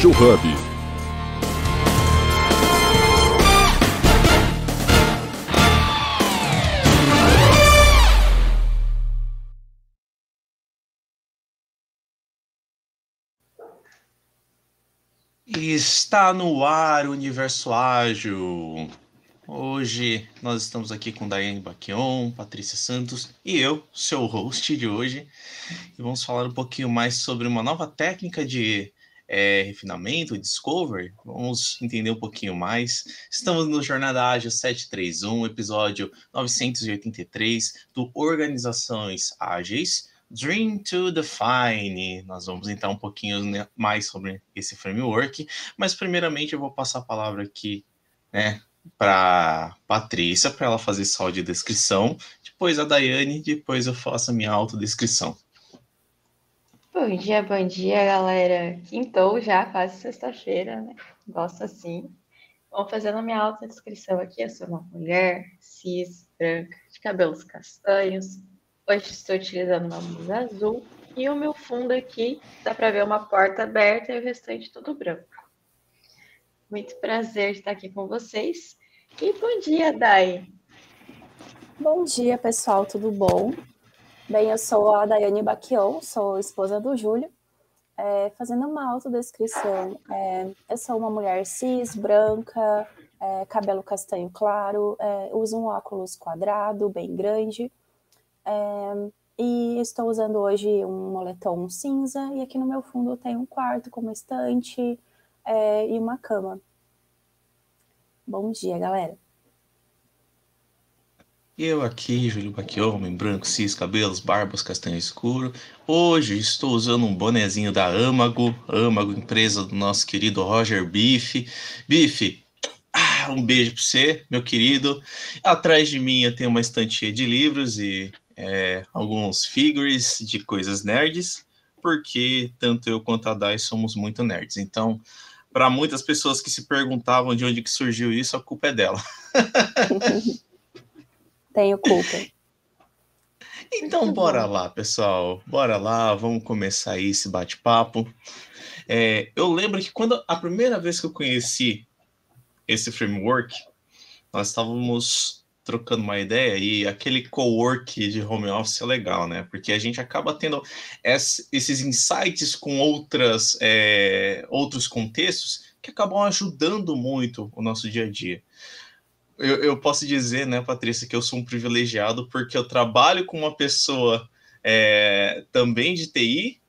Tech Hub. Está no ar o Universo Ágil. Hoje nós estamos aqui com Daiane Baquion, Patrícia Santos e eu, seu host de hoje, e vamos falar um pouquinho mais sobre uma nova técnica de é, refinamento, discovery. Vamos entender um pouquinho mais. Estamos no Jornada Ágil 731, episódio 983 do Organizações Ágeis. Dream to Define. Nós vamos entrar um pouquinho né, mais sobre esse framework, mas primeiramente eu vou passar a palavra aqui, né, para Patrícia, para ela fazer só de descrição, depois a Daiane, depois eu faço a minha autodescrição. Bom dia, bom dia, galera. Quintou já, quase sexta-feira, né? Gosto assim. Vamos fazendo a minha autodescrição aqui. Eu sou uma mulher cis, branca, de cabelos castanhos. Hoje estou utilizando uma blusa azul. E o meu fundo aqui, dá para ver uma porta aberta e o restante tudo branco. Muito prazer estar aqui com vocês. E bom dia, Dai. Bom dia, pessoal, tudo bom? Bem, eu sou a Daiane Baquion, sou esposa do Júlio. É, fazendo uma autodescrição, é, eu sou uma mulher cis, branca, é, cabelo castanho claro, é, uso um óculos quadrado, bem grande, é, e estou usando hoje um moletom cinza, e aqui no meu fundo tem um quarto com uma estante, é, e uma cama. Bom dia, galera. Eu aqui, Júlio Baquion, homem branco, cis, cabelos, barbas, castanho escuro. Hoje estou usando um bonezinho da Amago, Amago, empresa do nosso querido Roger Bife. Bife, ah, um beijo para você, meu querido. Atrás de mim eu tenho uma estantia de livros e é, alguns figures de coisas nerds, porque tanto eu quanto a Dai somos muito nerds. Então, para muitas pessoas que se perguntavam de onde que surgiu isso, a culpa é dela. Tenho culpa. Então, bora lá, pessoal. Bora lá, vamos começar aí esse bate-papo. É, eu lembro que quando a primeira vez que eu conheci esse framework, nós estávamos trocando uma ideia e aquele co-work de home office é legal, né? Porque a gente acaba tendo esses insights com outras, é, outros contextos que acabam ajudando muito o nosso dia a dia. Eu, eu, posso dizer, né, Patrícia, que eu sou um privilegiado porque eu trabalho com uma pessoa é, também de TI,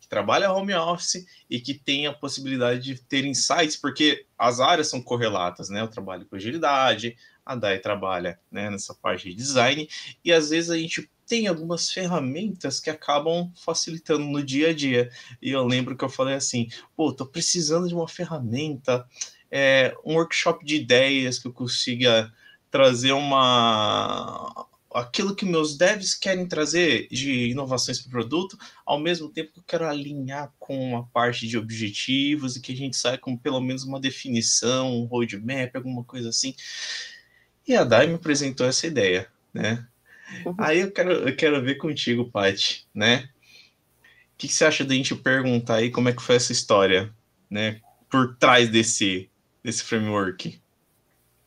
que trabalha home office e que tem a possibilidade de ter insights, porque as áreas são correlatas, né? Eu trabalho com agilidade, a DAI trabalha né, nessa parte de design, e às vezes a gente tem algumas ferramentas que acabam facilitando no dia a dia. E eu lembro que eu falei assim: pô, tô precisando de uma ferramenta, é, um workshop de ideias que eu consiga trazer uma. Aquilo que meus devs querem trazer de inovações para o produto, ao mesmo tempo que eu quero alinhar com uma parte de objetivos e que a gente saia com pelo menos uma definição, um roadmap, alguma coisa assim. E a Dai me apresentou essa ideia, né? Uhum. Aí eu quero, eu quero ver contigo, Paty, né? O que, que, você acha da gente perguntar aí como é que foi essa história, né? Por trás desse, desse framework.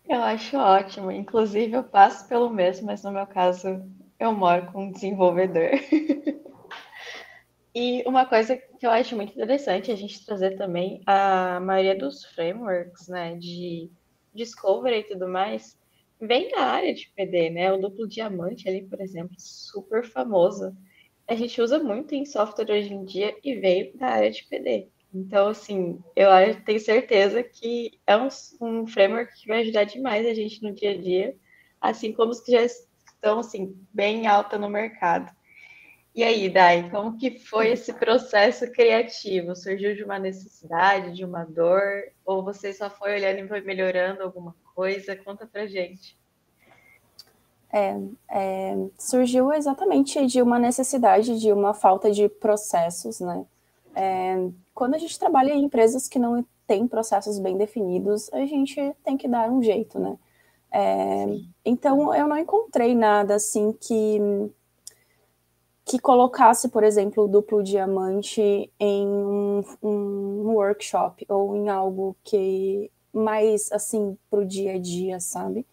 Eu acho ótimo. Inclusive, eu passo pelo mesmo, mas no meu caso, eu moro com um desenvolvedor. e uma coisa que eu acho muito interessante a gente trazer também a maioria dos frameworks, né, de discovery e tudo mais, vem da área de PD, né? O duplo diamante ali, por exemplo, super famoso. A gente usa muito em software hoje em dia e veio da área de PD. Então, assim, eu tenho certeza que é um, um framework que vai ajudar demais a gente no dia a dia, assim como os que já estão, assim, bem alta no mercado. E aí, Dai, como que foi esse processo criativo? Surgiu de uma necessidade, de uma dor? Ou você só foi olhando e foi melhorando alguma coisa? Conta pra gente. É, é, surgiu exatamente de uma necessidade, de uma falta de processos, né? É, quando a gente trabalha em empresas que não têm processos bem definidos, a gente tem que dar um jeito, né? É, então, eu não encontrei nada assim que que colocasse, por exemplo, o duplo diamante em um, um workshop ou em algo que mais assim para o dia a dia, sabe?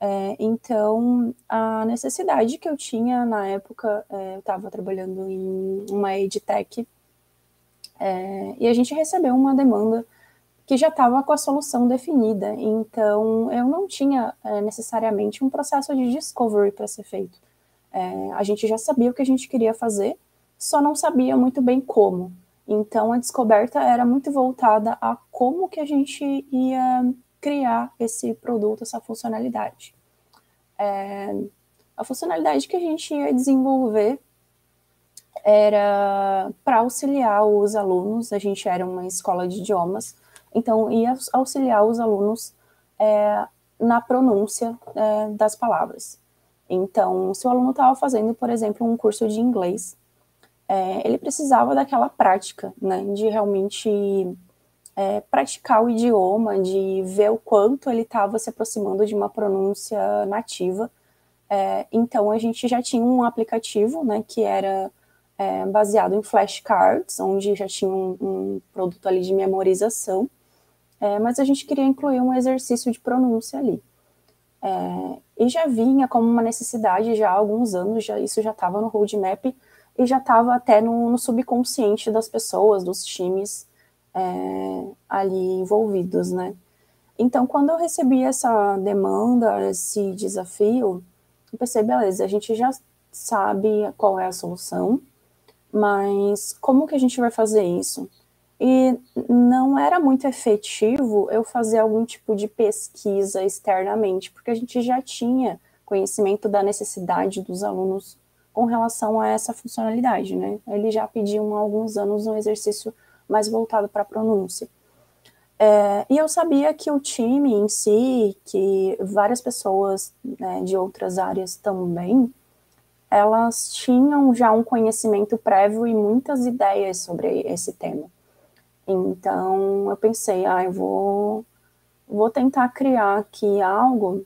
É, então, a necessidade que eu tinha na época, é, eu estava trabalhando em uma edtech é, e a gente recebeu uma demanda que já estava com a solução definida. Então, eu não tinha é, necessariamente um processo de discovery para ser feito. É, a gente já sabia o que a gente queria fazer, só não sabia muito bem como. Então a descoberta era muito voltada a como que a gente ia criar esse produto, essa funcionalidade. É, a funcionalidade que a gente ia desenvolver era para auxiliar os alunos, a gente era uma escola de idiomas, então ia auxiliar os alunos é, na pronúncia é, das palavras. Então, se o aluno estava fazendo, por exemplo, um curso de inglês, é, ele precisava daquela prática, né, de realmente é, praticar o idioma, de ver o quanto ele estava se aproximando de uma pronúncia nativa. É, então, a gente já tinha um aplicativo, né, que era é, baseado em flashcards, onde já tinha um, um produto ali de memorização, é, mas a gente queria incluir um exercício de pronúncia ali. É, e já vinha como uma necessidade já há alguns anos, já, isso já estava no roadmap e já estava até no, no, subconsciente das pessoas, dos times é, ali envolvidos, né? Então, quando eu recebi essa demanda, esse desafio, eu pensei, beleza, a gente já sabe qual é a solução, mas como que a gente vai fazer isso? E não era muito efetivo eu fazer algum tipo de pesquisa externamente, porque a gente já tinha conhecimento da necessidade dos alunos com relação a essa funcionalidade, né? Eles já pediam há alguns anos um exercício mais voltado para a pronúncia. É, e eu sabia que o time em si, que várias pessoas né, de outras áreas também, elas tinham já um conhecimento prévio e muitas ideias sobre esse tema. Então eu pensei, ah, eu vou, vou tentar criar aqui algo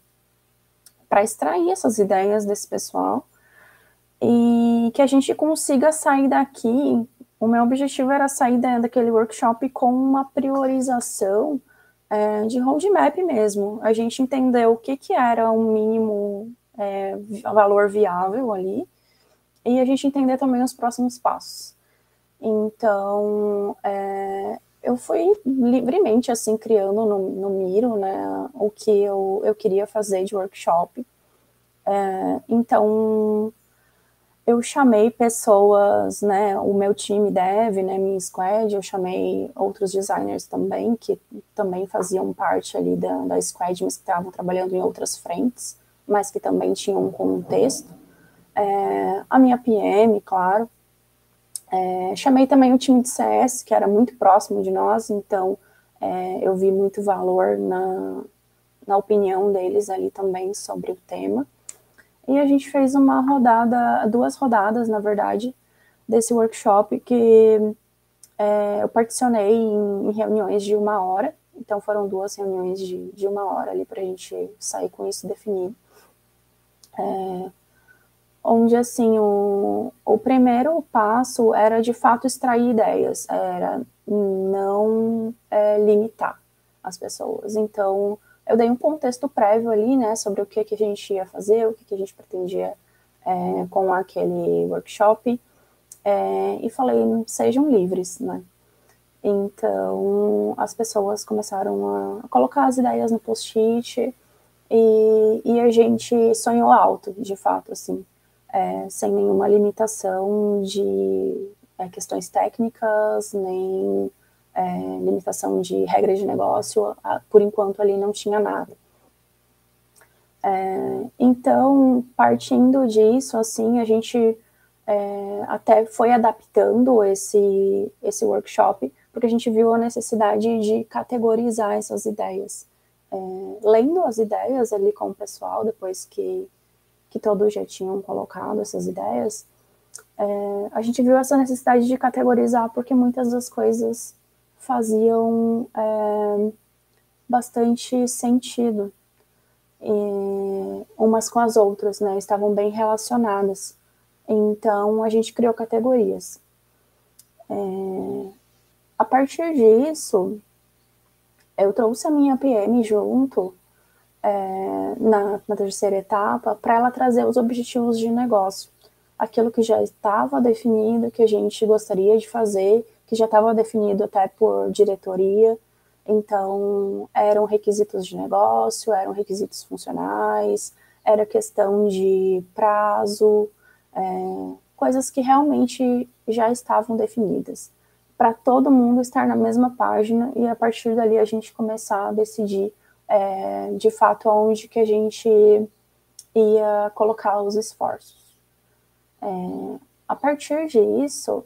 para extrair essas ideias desse pessoal e que a gente consiga sair daqui. O meu objetivo era sair da, daquele workshop com uma priorização é, de roadmap mesmo. A gente entendeu o que, que era um mínimo é, valor viável ali e a gente entender também os próximos passos. Então, é, eu fui livremente, assim, criando no, no Miro, né, o que eu, eu queria fazer de workshop. É, então, eu chamei pessoas, né, o meu time dev, né, minha squad, eu chamei outros designers também, que também faziam parte ali da, da squad, mas que estavam trabalhando em outras frentes, mas que também tinham um contexto. É, a minha PM, claro, é, chamei também o time de CS, que era muito próximo de nós, então é, eu vi muito valor na, na opinião deles ali também sobre o tema. E a gente fez uma rodada, duas rodadas, na verdade, desse workshop que é, eu particionei em, em, reuniões de uma hora. Então foram duas reuniões de, de uma hora ali para a gente sair com isso definido. É, onde assim o, o primeiro passo era de fato extrair ideias, era não é, limitar as pessoas. Então eu dei um contexto prévio ali, né, sobre o que, que a gente ia fazer, o que, que a gente pretendia é, com aquele workshop, é, e falei, sejam livres, né. Então as pessoas começaram a colocar as ideias no post-it e, e a gente sonhou alto, de fato, assim é, sem nenhuma limitação de é, questões técnicas, nem é, limitação de regras de negócio, por enquanto ali não tinha nada. É, então, partindo disso, assim, a gente é, até foi adaptando esse, esse workshop, porque a gente viu a necessidade de categorizar essas ideias. É, lendo as ideias ali com o pessoal, depois que que todos já tinham colocado essas ideias, é, a gente viu essa necessidade de categorizar porque muitas das coisas faziam é, bastante sentido e, umas com as outras, né? Estavam bem relacionadas. Então, a gente criou categorias. É, a partir disso, eu trouxe a minha PM junto é, na, na terceira etapa para ela trazer os objetivos de negócio. Aquilo que já estava definido, que a gente gostaria de fazer, que já estava definido até por diretoria. Então, eram requisitos de negócio, eram requisitos funcionais, era questão de prazo, é, coisas que realmente já estavam definidas, para todo mundo estar na mesma página e a partir dali a gente começar a decidir é, de fato onde que a gente ia colocar os esforços. É, a partir disso,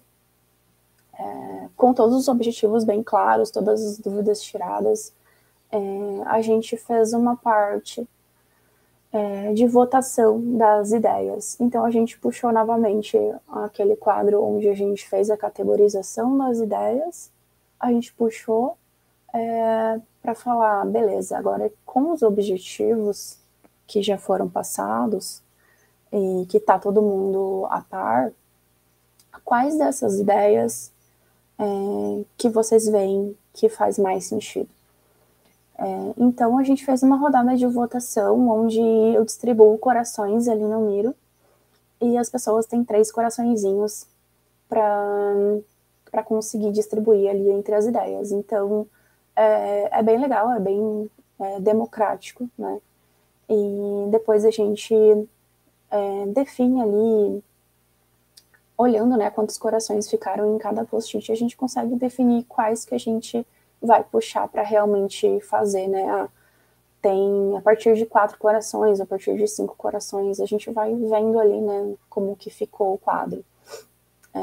é, com todos os objetivos bem claros, todas as dúvidas tiradas, é, a gente fez uma parte é, de votação das ideias. Então a gente puxou novamente aquele quadro onde a gente fez a categorização das ideias, a gente puxou é, para falar, beleza, agora com os objetivos que já foram passados e que está todo mundo a par, quais dessas ideias é, que vocês veem que faz mais sentido? É, então a gente fez uma rodada de votação onde eu distribuo corações ali no Miro e as pessoas têm três coraçõezinhos para conseguir distribuir ali entre as ideias. Então é, é bem legal, é bem é, democrático, né? E depois a gente é, define ali, olhando né, quantos corações ficaram em cada post-it, a gente consegue definir quais que a gente vai puxar para realmente fazer, né? Ah, tem a partir de quatro corações, a partir de cinco corações, a gente vai vendo ali, né, como que ficou o quadro. É...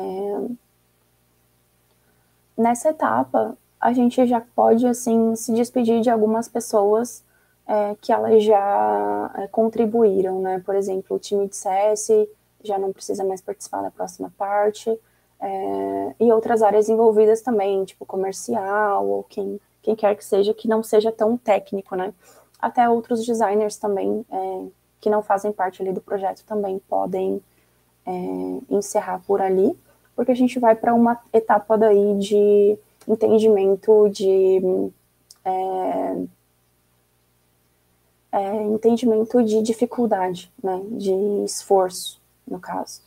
Nessa etapa, a gente já pode, assim, se despedir de algumas pessoas é, que elas já é, contribuíram, né? Por exemplo, o time de CS já não precisa mais participar da próxima parte, é, e outras áreas envolvidas também, tipo comercial, ou quem, quem quer que seja, que não seja tão técnico, né? Até outros designers também, é, que não fazem parte ali do projeto, também podem é, encerrar por ali, porque a gente vai para uma etapa daí de entendimento de é, é, entendimento de dificuldade, né, de esforço, no caso.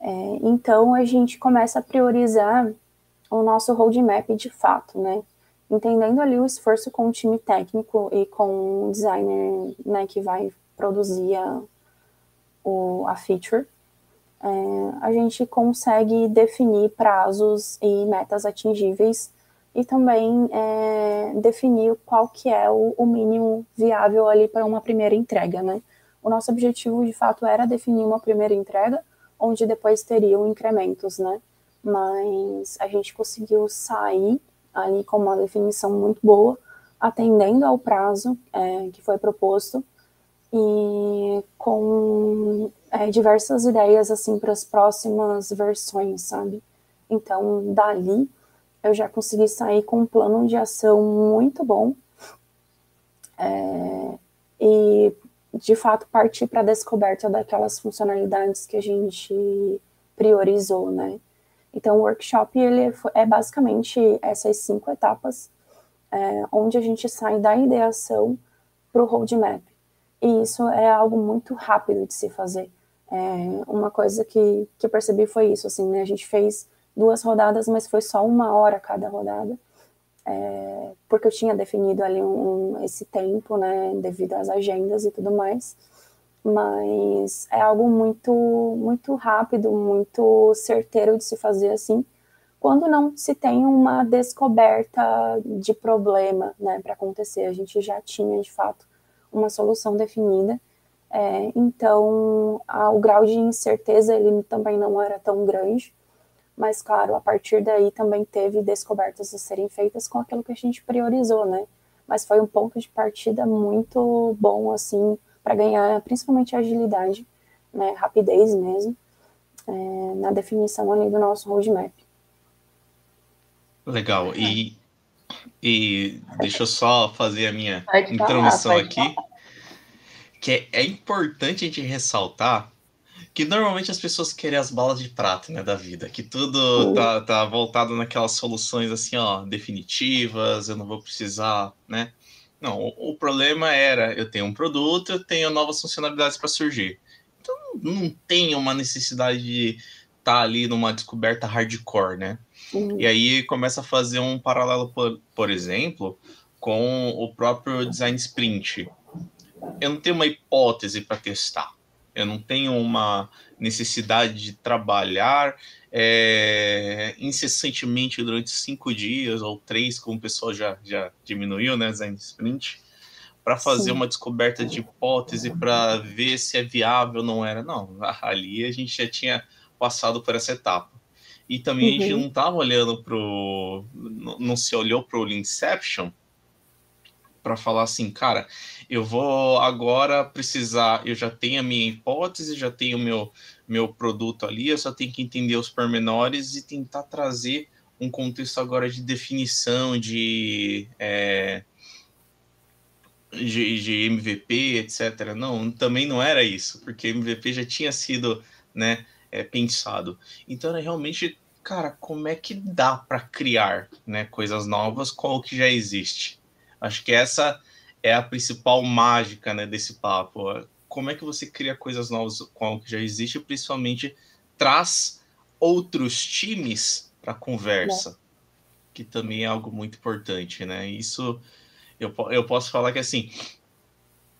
É, então, a gente começa a priorizar o nosso roadmap de fato, né? Entendendo ali o esforço com o time técnico e com o designer né, que vai produzir a, o, a feature, é, a gente consegue definir prazos e metas atingíveis e também é, definir qual que é o, o mínimo viável ali para uma primeira entrega, né? O nosso objetivo, de fato, era definir uma primeira entrega, onde depois teriam incrementos, né? Mas a gente conseguiu sair ali com uma definição muito boa, atendendo ao prazo é, que foi proposto e com é, diversas ideias assim para as próximas versões, sabe? Então, dali eu já consegui sair com um plano de ação muito bom é, e de fato partir para a descoberta daquelas funcionalidades que a gente priorizou, né? Então, o workshop ele é basicamente essas cinco etapas, é, onde a gente sai da ideação para o roadmap. E isso é algo muito rápido de se fazer. É, uma coisa que, que eu percebi foi isso, assim, né? A gente fez duas rodadas, mas foi só uma hora cada rodada é, porque eu tinha definido ali um, um, esse tempo, né, devido às agendas e tudo mais, mas é algo muito, muito rápido, muito certeiro de se fazer assim, quando não se tem uma descoberta de problema, né, para acontecer, a gente já tinha, de fato, uma solução definida, é, então a, o grau de incerteza ele também não era tão grande, mas, claro, a partir daí também teve descobertas a serem feitas com aquilo que a gente priorizou, né? Mas foi um ponto de partida muito bom, assim, para ganhar principalmente agilidade, né? Rapidez mesmo, é, na definição ali do nosso roadmap. Legal. E, e deixa eu só fazer a minha introdução aqui. Que é, é importante a gente ressaltar que normalmente as pessoas querem as balas de prata, né, da vida, que tudo tá, tá voltado naquelas soluções assim, ó, definitivas, eu não vou precisar, né? Não, o, o problema era, eu tenho um produto, eu tenho novas funcionalidades para surgir. Então não tem uma necessidade de estar tá ali numa descoberta hardcore, né? Uhum. E aí começa a fazer um paralelo, por, por exemplo, com o próprio design sprint. Eu não tenho uma hipótese para testar eu não tenho uma necessidade de trabalhar é, incessantemente durante cinco dias ou três, como o pessoal já, já diminuiu, né, Zen Sprint, para fazer Sim. uma descoberta de hipótese para ver se é viável ou não era. Não, ali a gente já tinha passado por essa etapa. E também uhum. a gente uhum. não estava olhando para não se olhou para o Inception para falar assim, cara, eu vou agora precisar, eu já tenho a minha hipótese, já tenho o meu, meu produto ali, eu só tenho que entender os pormenores e tentar trazer um contexto agora de definição, de, é, de, de, MVP, etc. Não, também não era isso, porque MVP já tinha sido né, é, pensado. Então era realmente, cara, como é que dá para criar né, coisas novas com o que já existe? Acho que essa é a principal mágica né, desse papo. Como é que você cria coisas novas com algo que já existe, principalmente traz outros times para conversa, é. que também é algo muito importante, né? Isso eu, eu posso falar que assim,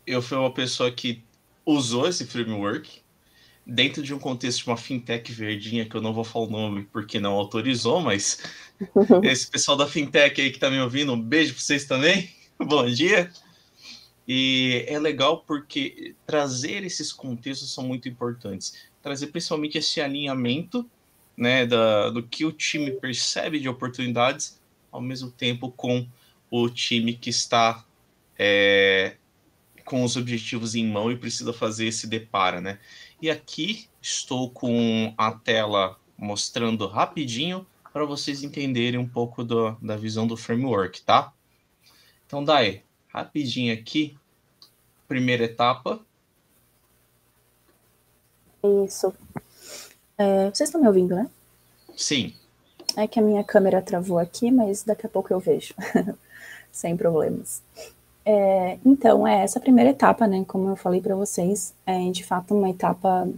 eu fui uma pessoa que usou esse framework dentro de um contexto de uma fintech verdinha, que eu não vou falar o nome porque não autorizou, mas esse pessoal da fintech aí que está me ouvindo, um beijo para vocês também. Bom dia. E é legal porque trazer esses contextos são muito importantes. Trazer principalmente esse alinhamento né, da, do que o time percebe de oportunidades, ao mesmo tempo com o time que está é, com os objetivos em mão e precisa fazer esse depara, né? E aqui estou com a tela mostrando rapidinho para vocês entenderem um pouco do, da visão do framework, tá? Então, Dai, rapidinho aqui, primeira etapa. Isso. É, vocês estão me ouvindo, né? Sim. É que a minha câmera travou aqui, mas daqui a pouco eu vejo, sem problemas. É, então, é essa primeira etapa, né? Como eu falei para vocês, é de fato uma etapa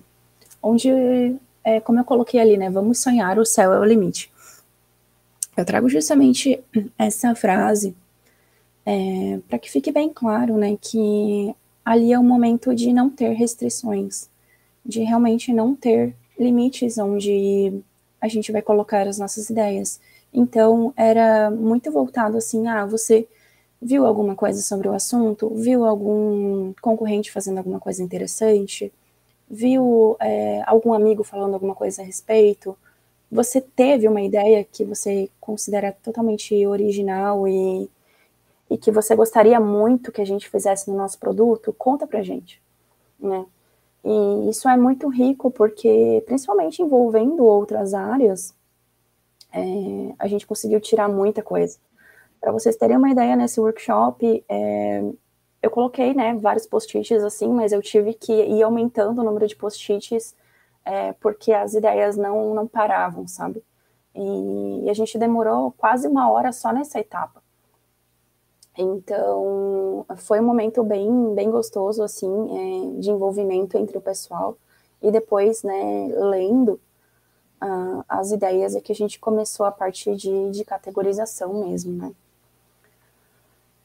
onde, é, como eu coloquei ali, né? Vamos sonhar, o céu é o limite. Eu trago justamente essa frase é, para que fique bem claro, né, que ali é o momento de não ter restrições, de realmente não ter limites onde a gente vai colocar as nossas ideias. Então, era muito voltado assim, ah, você viu alguma coisa sobre o assunto, viu algum concorrente fazendo alguma coisa interessante, viu é, algum amigo falando alguma coisa a respeito, você teve uma ideia que você considera totalmente original e e que você gostaria muito que a gente fizesse no nosso produto, conta pra gente, né? E isso é muito rico porque, principalmente envolvendo outras áreas, é, a gente conseguiu tirar muita coisa. Para vocês terem uma ideia, nesse workshop, é, eu coloquei, né, vários post-its assim, mas eu tive que ir aumentando o número de post-its é, porque as ideias não, não paravam, sabe? E, e a gente demorou quase uma hora só nessa etapa. Então, foi um momento bem, bem gostoso, assim, é, de envolvimento entre o pessoal. E depois, né, lendo uh, as ideias, é que a gente começou a partir de, de categorização mesmo, né.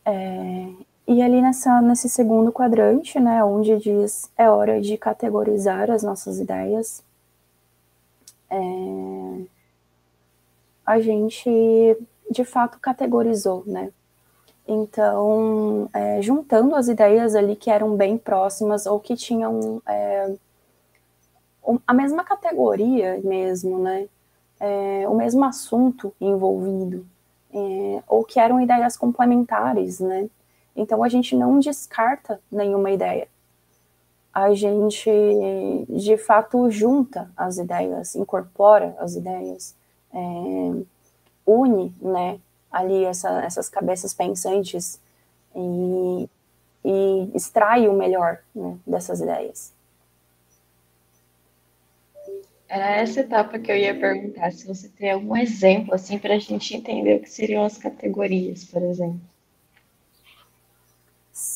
É, e ali nessa, nesse segundo quadrante, né, onde diz é hora de categorizar as nossas ideias, é, a gente de fato categorizou, né, então, é, juntando as ideias ali que eram bem próximas ou que tinham é, a mesma categoria mesmo, né? É, o mesmo assunto envolvido, é, ou que eram ideias complementares, né? Então, a gente não descarta nenhuma ideia. A gente, de fato, junta as ideias, incorpora as ideias, é, une, né? ali essa, essas cabeças pensantes e, e extrai o melhor né, dessas ideias. Era essa etapa que eu ia perguntar, se você tem algum exemplo, assim, para a gente entender o que seriam as categorias, por exemplo.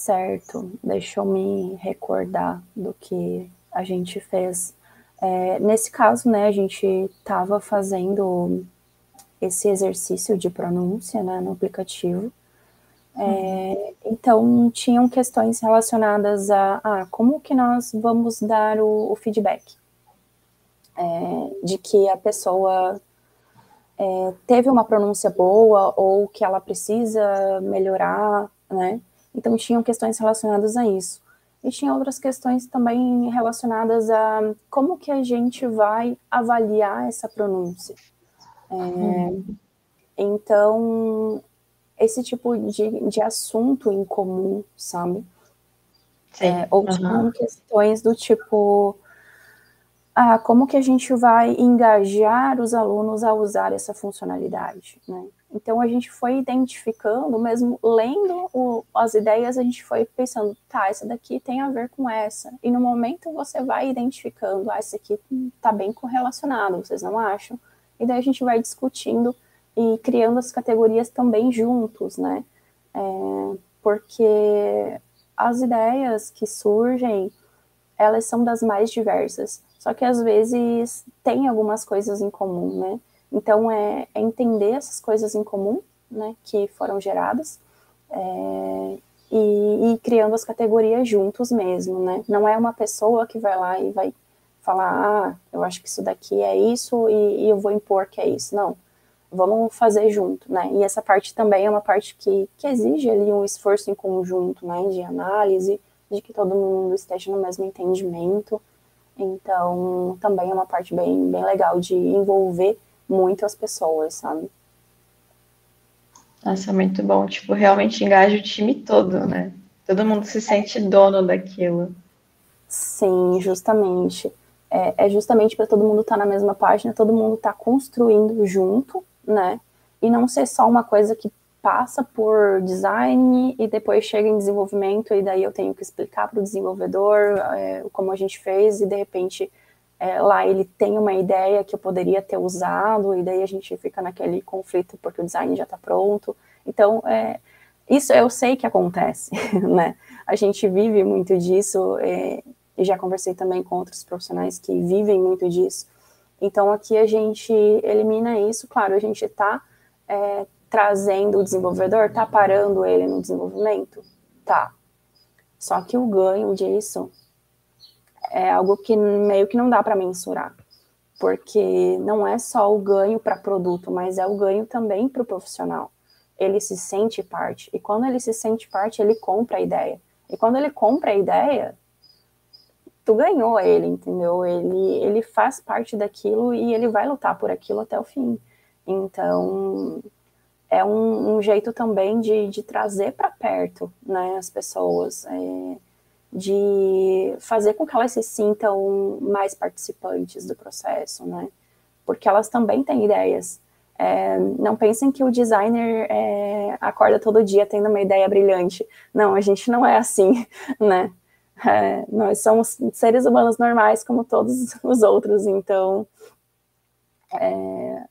Certo, deixa eu me recordar do que a gente fez. É, nesse caso, né, a gente estava fazendo esse exercício de pronúncia né, no aplicativo. É, então, tinham questões relacionadas a, a, como que nós vamos dar o, o feedback é, de que a pessoa é, teve uma pronúncia boa ou que ela precisa melhorar, né? Então, tinham questões relacionadas a isso. E tinha outras questões também relacionadas a como que a gente vai avaliar essa pronúncia. É, então, esse tipo de, de assunto em comum, sabe? É, ou uhum. questões do tipo, ah, como que a gente vai engajar os alunos a usar essa funcionalidade, né? Então a gente foi identificando, mesmo lendo o, as ideias, a gente foi pensando, tá, essa daqui tem a ver com essa. E no momento você vai identificando, ah, essa aqui tá bem correlacionado, vocês não acham? E daí a gente vai discutindo e criando as categorias também juntos, né? É, porque as ideias que surgem, elas são das mais diversas. Só que às vezes tem algumas coisas em comum, né? Então, é, é entender essas coisas em comum, né, que foram geradas, é, e, e, criando as categorias juntos mesmo, né? Não é uma pessoa que vai lá e vai falar, ah, eu acho que isso daqui é isso e, e eu vou impor que é isso. Não, vamos fazer junto, né? E essa parte também é uma parte que, que exige ali um esforço em conjunto, né? De análise, de que todo mundo esteja no mesmo entendimento. Então, também é uma parte bem, bem legal de envolver muito as pessoas, sabe? Nossa, muito bom. Tipo, realmente engaja o time todo, né? Todo mundo se sente dono daquilo. Sim, justamente. É, é justamente para todo mundo estar tá na mesma página, todo mundo estar tá construindo junto, né? E não ser só uma coisa que passa por design e depois chega em desenvolvimento e daí eu tenho que explicar para o desenvolvedor é, como a gente fez e de repente é, lá ele tem uma ideia que eu poderia ter usado, e daí a gente fica naquele conflito porque o design já está pronto. Então, é, isso eu sei que acontece, né? A gente vive muito disso, é, e já conversei também com outros profissionais que vivem muito disso. Então, aqui a gente elimina isso, claro, a gente está é, trazendo o desenvolvedor, está parando ele no desenvolvimento? Tá. Só que o ganho disso é algo que meio que não dá para mensurar, porque não é só o ganho para produto, mas é o ganho também para o profissional. Ele se sente parte, e quando ele se sente parte, ele compra a ideia. E quando ele compra a ideia, tu ganhou ele, entendeu? Ele, ele faz parte daquilo e ele vai lutar por aquilo até o fim. Então, é um, um jeito também de, de trazer para perto né, as pessoas. É, de fazer com que elas se sintam mais participantes do processo, né? Porque elas também têm ideias. É, não pensem que o designer é, acorda todo dia tendo uma ideia brilhante. Não, a gente não é assim, né? É, nós somos seres humanos normais como todos os outros, então é,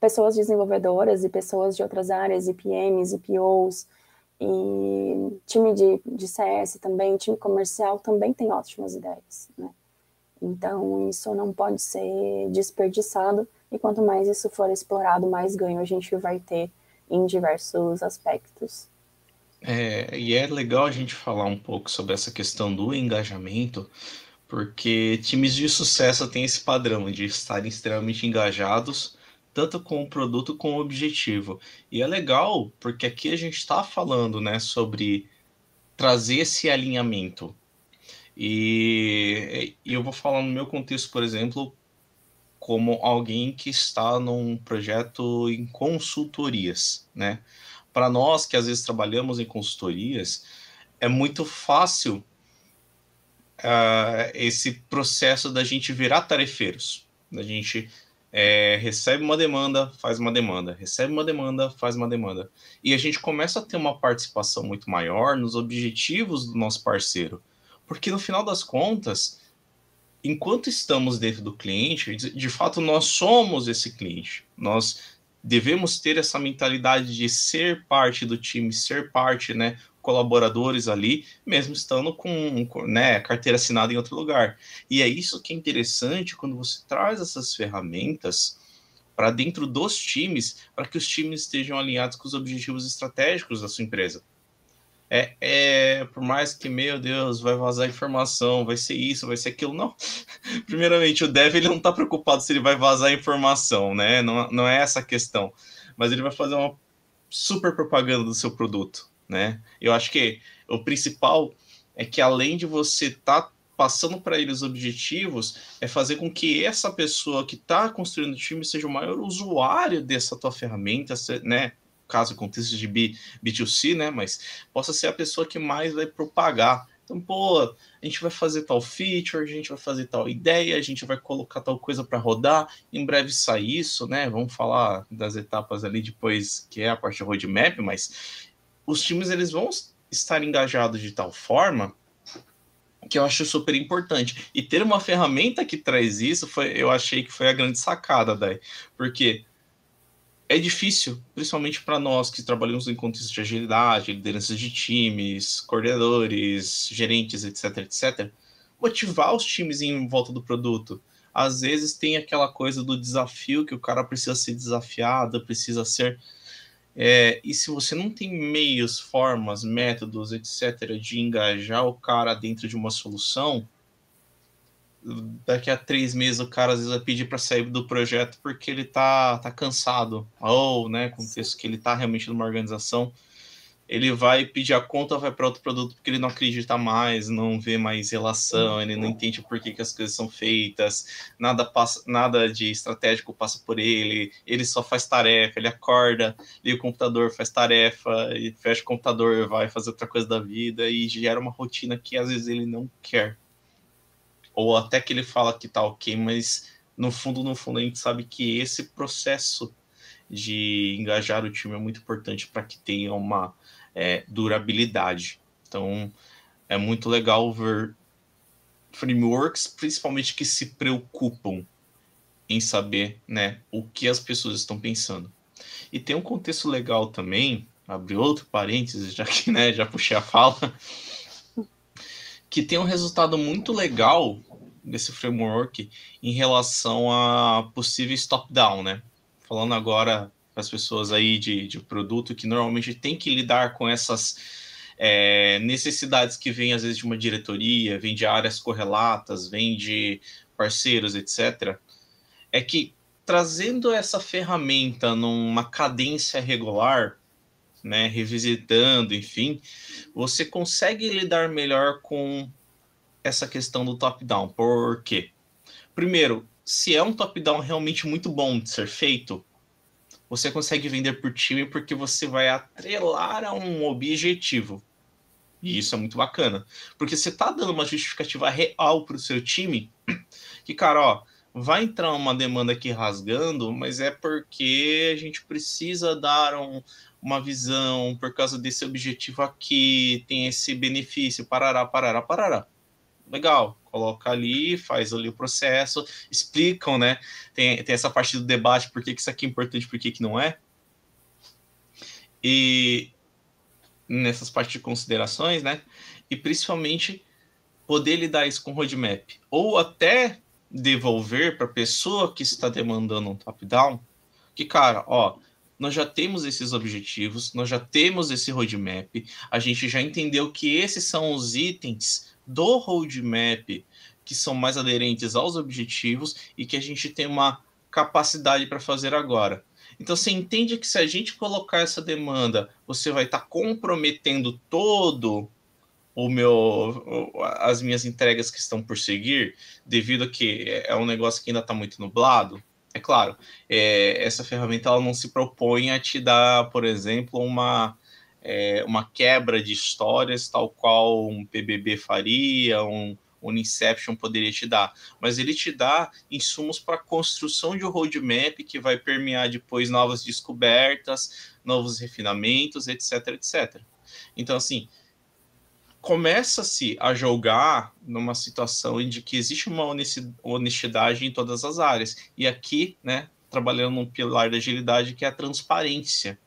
pessoas desenvolvedoras e pessoas de outras áreas, IPMs, IPOs, e time de, de CS também, time comercial também tem ótimas ideias, né? Então, isso não pode ser desperdiçado, e quanto mais isso for explorado, mais ganho a gente vai ter em diversos aspectos. É, e é legal a gente falar um pouco sobre essa questão do engajamento, porque times de sucesso têm esse padrão de estarem extremamente engajados tanto com o produto como o objetivo. E é legal, porque aqui a gente está falando né, sobre trazer esse alinhamento. E, e eu vou falar no meu contexto, por exemplo, como alguém que está num projeto em consultorias, né? Para nós que às vezes trabalhamos em consultorias, é muito fácil uh, esse processo da gente virar tarefeiros, da gente é, recebe uma demanda, faz uma demanda, recebe uma demanda, faz uma demanda. E a gente começa a ter uma participação muito maior nos objetivos do nosso parceiro. Porque no final das contas, enquanto estamos dentro do cliente, de fato nós somos esse cliente. Nós devemos ter essa mentalidade de ser parte do time, ser parte, né, colaboradores ali, mesmo estando com, né, carteira assinada em outro lugar. E é isso que é interessante quando você traz essas ferramentas para dentro dos times, para que os times estejam alinhados com os objetivos estratégicos da sua empresa. É, é, por mais que, meu Deus, vai vazar informação, vai ser isso, vai ser aquilo. Não. Primeiramente, o dev ele não está preocupado se ele vai vazar informação, né? Não, não é essa a questão. Mas ele vai fazer uma super propaganda do seu produto, né? Eu acho que o principal é que além de você estar tá passando para eles objetivos, é fazer com que essa pessoa que está construindo o time seja o maior usuário dessa tua ferramenta, né? Caso contexto de B, B2C, né? Mas possa ser a pessoa que mais vai propagar. Então, pô, a gente vai fazer tal feature, a gente vai fazer tal ideia, a gente vai colocar tal coisa para rodar. Em breve sai isso, né? Vamos falar das etapas ali depois, que é a parte do roadmap, mas os times eles vão estar engajados de tal forma que eu acho super importante. E ter uma ferramenta que traz isso, foi, eu achei que foi a grande sacada daí. Porque é difícil, principalmente para nós que trabalhamos em contexto de agilidade, lideranças de times, coordenadores, gerentes, etc, etc, motivar os times em volta do produto. Às vezes tem aquela coisa do desafio que o cara precisa ser desafiado, precisa ser é, e se você não tem meios, formas, métodos, etc., de engajar o cara dentro de uma solução, daqui a três meses o cara às vezes vai pedir para sair do projeto porque ele tá, tá cansado, ou, né, contexto que ele tá realmente numa organização ele vai pedir a conta, vai para outro produto porque ele não acredita mais, não vê mais relação, ele não entende por que, que as coisas são feitas, nada passa, nada de estratégico passa por ele, ele só faz tarefa, ele acorda, liga o computador, faz tarefa, e fecha o computador, vai fazer outra coisa da vida e gera uma rotina que às vezes ele não quer. Ou até que ele fala que tá ok, mas no fundo, no fundo, a gente sabe que esse processo de engajar o time é muito importante para que tenha uma é, durabilidade. Então, é muito legal ver frameworks, principalmente que se preocupam em saber né, o que as pessoas estão pensando. E tem um contexto legal também, abrir outro parênteses, já que né, já puxei a fala, que tem um resultado muito legal desse framework em relação a possíveis top-down, né? Falando agora para as pessoas aí de, de produto que normalmente tem que lidar com essas é, necessidades que vêm às vezes de uma diretoria, vêm de áreas correlatas, vêm de parceiros, etc. É que trazendo essa ferramenta numa cadência regular, né, revisitando, enfim, você consegue lidar melhor com essa questão do top-down. Por quê? Primeiro, se é um top-down realmente muito bom de ser feito, você consegue vender por time porque você vai atrelar a um objetivo. E isso é muito bacana. Porque você está dando uma justificativa real para o seu time, que, cara, ó, vai entrar uma demanda aqui rasgando, mas é porque a gente precisa dar um, uma visão por causa desse objetivo aqui, tem esse benefício, parará, parará, parará. Legal, coloca ali, faz ali o processo, explicam, né? Tem, tem essa parte do debate, por que, que isso aqui é importante, por que, que não é. E nessas partes de considerações, né? E principalmente poder lidar isso com roadmap. Ou até devolver para a pessoa que está demandando um top-down, que, cara, ó, nós já temos esses objetivos, nós já temos esse roadmap, a gente já entendeu que esses são os itens do roadmap que são mais aderentes aos objetivos e que a gente tem uma capacidade para fazer agora. Então você entende que se a gente colocar essa demanda, você vai estar tá comprometendo todo o meu as minhas entregas que estão por seguir, devido a que é um negócio que ainda está muito nublado. É claro, é, essa ferramenta ela não se propõe a te dar, por exemplo, uma é, uma quebra de histórias, tal qual um PBB faria, um, Inception poderia te dar, mas ele te dá insumos para construção de um roadmap que vai permear depois novas descobertas, novos refinamentos, etc, etc. Então, assim, começa-se a jogar numa situação em que existe uma honestidade em todas as áreas. E aqui, né, trabalhando num pilar da agilidade que é a transparência.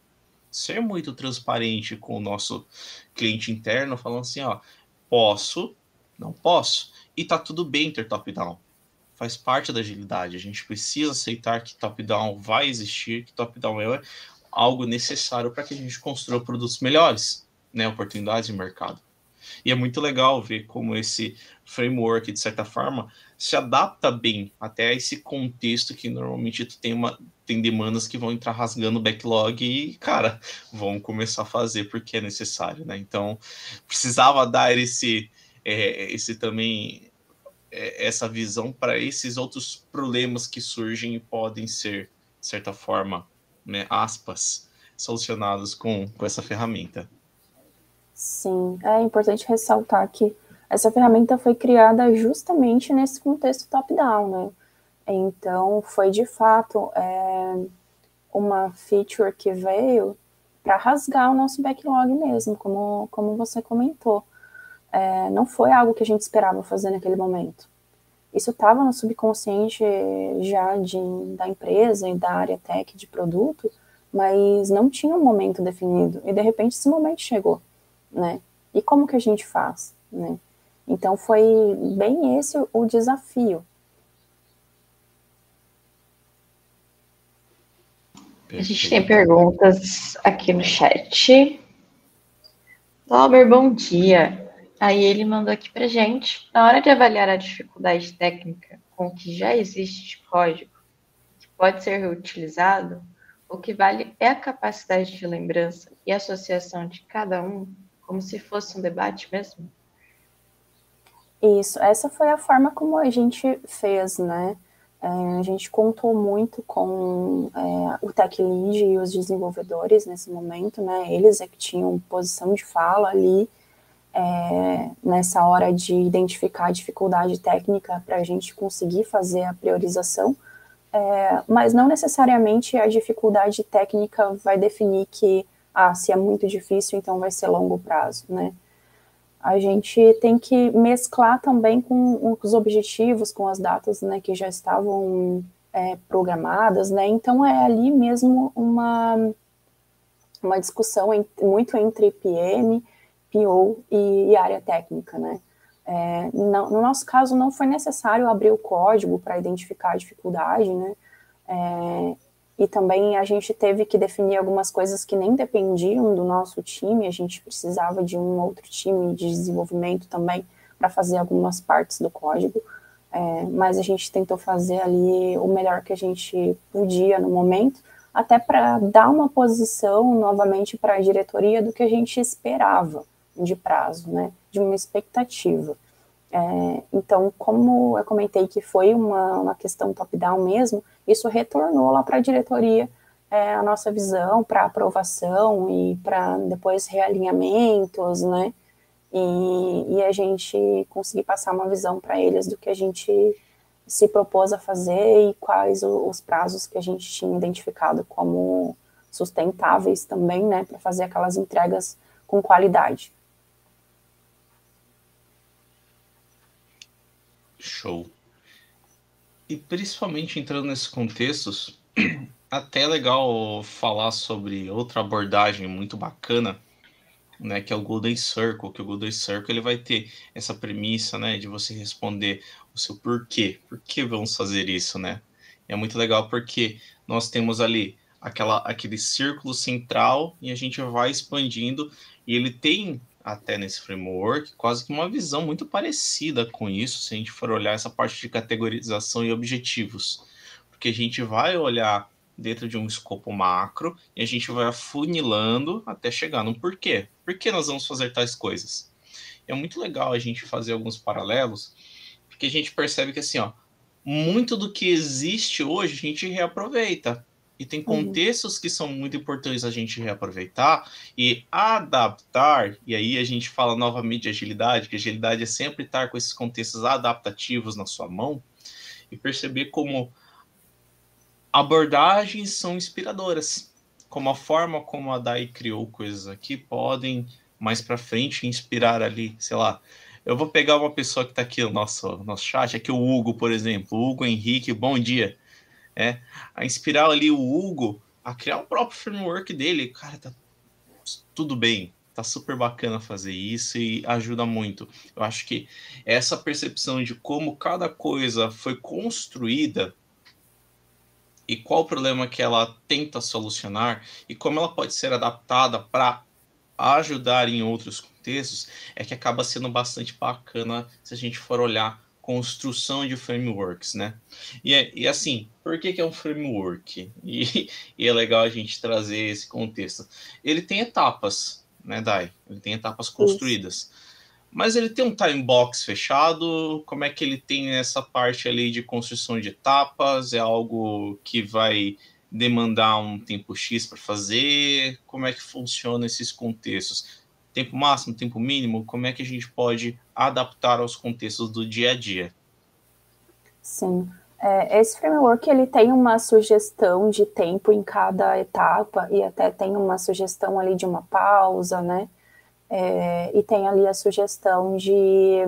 Ser muito transparente com o nosso cliente interno, falando assim, ó, posso, não posso, e tá tudo bem ter top-down. Faz parte da agilidade. A gente precisa aceitar que top-down vai existir, que top-down é algo necessário para que a gente construa produtos melhores, né, oportunidades de mercado. E é muito legal ver como esse framework, de certa forma, se adapta bem até esse contexto que normalmente tu tem, uma, tem demandas que vão entrar rasgando o backlog e, cara, vão começar a fazer porque é necessário, né? Então, precisava dar esse, é, esse também, é, essa visão para esses outros problemas que surgem e podem ser, de certa forma, né, aspas, solucionados com, com essa ferramenta. Sim, é importante ressaltar que essa ferramenta foi criada justamente nesse contexto top-down, né? Então, foi de fato é, uma feature que veio para rasgar o nosso backlog mesmo, como, como você comentou. É, não foi algo que a gente esperava fazer naquele momento. Isso estava no subconsciente já de, da empresa e da área tech de produto, mas não tinha um momento definido. E de repente esse momento chegou né? E como que a gente faz, né? Então foi bem esse o desafio. A gente tem perguntas aqui no chat. Lauber, bom dia. Aí ele mandou aqui pra gente. Na hora de avaliar a dificuldade técnica com o que já existe de código, que pode ser reutilizado, o que vale é a capacidade de lembrança e associação de cada um como se fosse um debate mesmo? Isso, essa foi a forma como a gente fez, né? É, a gente contou muito com é, o tech lead e os desenvolvedores nesse momento, né? Eles é que tinham posição de fala ali é, nessa hora de identificar a dificuldade técnica para a gente conseguir fazer a priorização, é, mas não necessariamente a dificuldade técnica vai definir que ah, se é muito difícil, então vai ser longo prazo, né? A gente tem que mesclar também com os objetivos, com as datas, né, que já estavam é, programadas, né? Então é ali mesmo uma uma discussão muito entre PM, PO e, e área técnica, né? É, no, no, nosso caso, não foi necessário abrir o código para identificar a dificuldade, né? É, e também a gente teve que definir algumas coisas que nem dependiam do nosso time, a gente precisava de um outro time de desenvolvimento também para fazer algumas partes do código, é, mas a gente tentou fazer ali o melhor que a gente podia no momento, até para dar uma posição novamente para a diretoria do que a gente esperava de prazo, né, de uma expectativa. É, então, como eu comentei que foi uma, uma questão top-down mesmo, isso retornou lá para a diretoria é, a nossa visão para aprovação e para depois realinhamentos, né? E, e, a gente conseguir passar uma visão para eles do que a gente se propôs a fazer e quais os prazos que a gente tinha identificado como sustentáveis também, né, para fazer aquelas entregas com qualidade. Show. E principalmente entrando nesses contextos, até é legal falar sobre outra abordagem muito bacana, né, que é o Golden Circle, que o Golden Circle ele vai ter essa premissa, né, de você responder o seu porquê, por que vamos fazer isso, né? É muito legal porque nós temos ali aquela aquele círculo central e a gente vai expandindo e ele tem até nesse framework, quase que uma visão muito parecida com isso, se a gente for olhar essa parte de categorização e objetivos. Porque a gente vai olhar dentro de um escopo macro e a gente vai afunilando até chegar no porquê. Por que nós vamos fazer tais coisas? É muito legal a gente fazer alguns paralelos, porque a gente percebe que assim, ó, muito do que existe hoje a gente reaproveita. E tem uhum. contextos uhum. que são muito importantes a gente reaproveitar e adaptar. E aí a gente fala novamente de agilidade, que agilidade é sempre estar com esses contextos adaptativos na sua mão e perceber como abordagens são inspiradoras. Como a forma como a DAI criou coisas aqui podem mais para frente inspirar ali, sei lá. Eu vou pegar uma pessoa que está aqui no nosso, nosso chat, aqui o Hugo, por exemplo. Hugo Henrique, bom dia. É, a inspirar ali o Hugo a criar o próprio framework dele. Cara, tá tudo bem, tá super bacana fazer isso e ajuda muito. Eu acho que essa percepção de como cada coisa foi construída e qual o problema que ela tenta solucionar e como ela pode ser adaptada para ajudar em outros contextos é que acaba sendo bastante bacana se a gente for olhar construção de frameworks, né? E, é, e assim, por que, que é um framework? E, e, é legal a gente trazer esse contexto. Ele tem etapas, né, Dai? Ele tem etapas construídas. Isso. Mas ele tem um time box fechado? Como é que ele tem essa parte ali de construção de etapas? É algo que vai demandar um tempo X para fazer? Como é que funciona esses contextos? Tempo máximo, tempo mínimo? Como é que a gente pode adaptar aos contextos do dia a dia? Sim. É, esse framework ele tem uma sugestão de tempo em cada etapa e até tem uma sugestão ali de uma pausa, né? É, e tem ali a sugestão de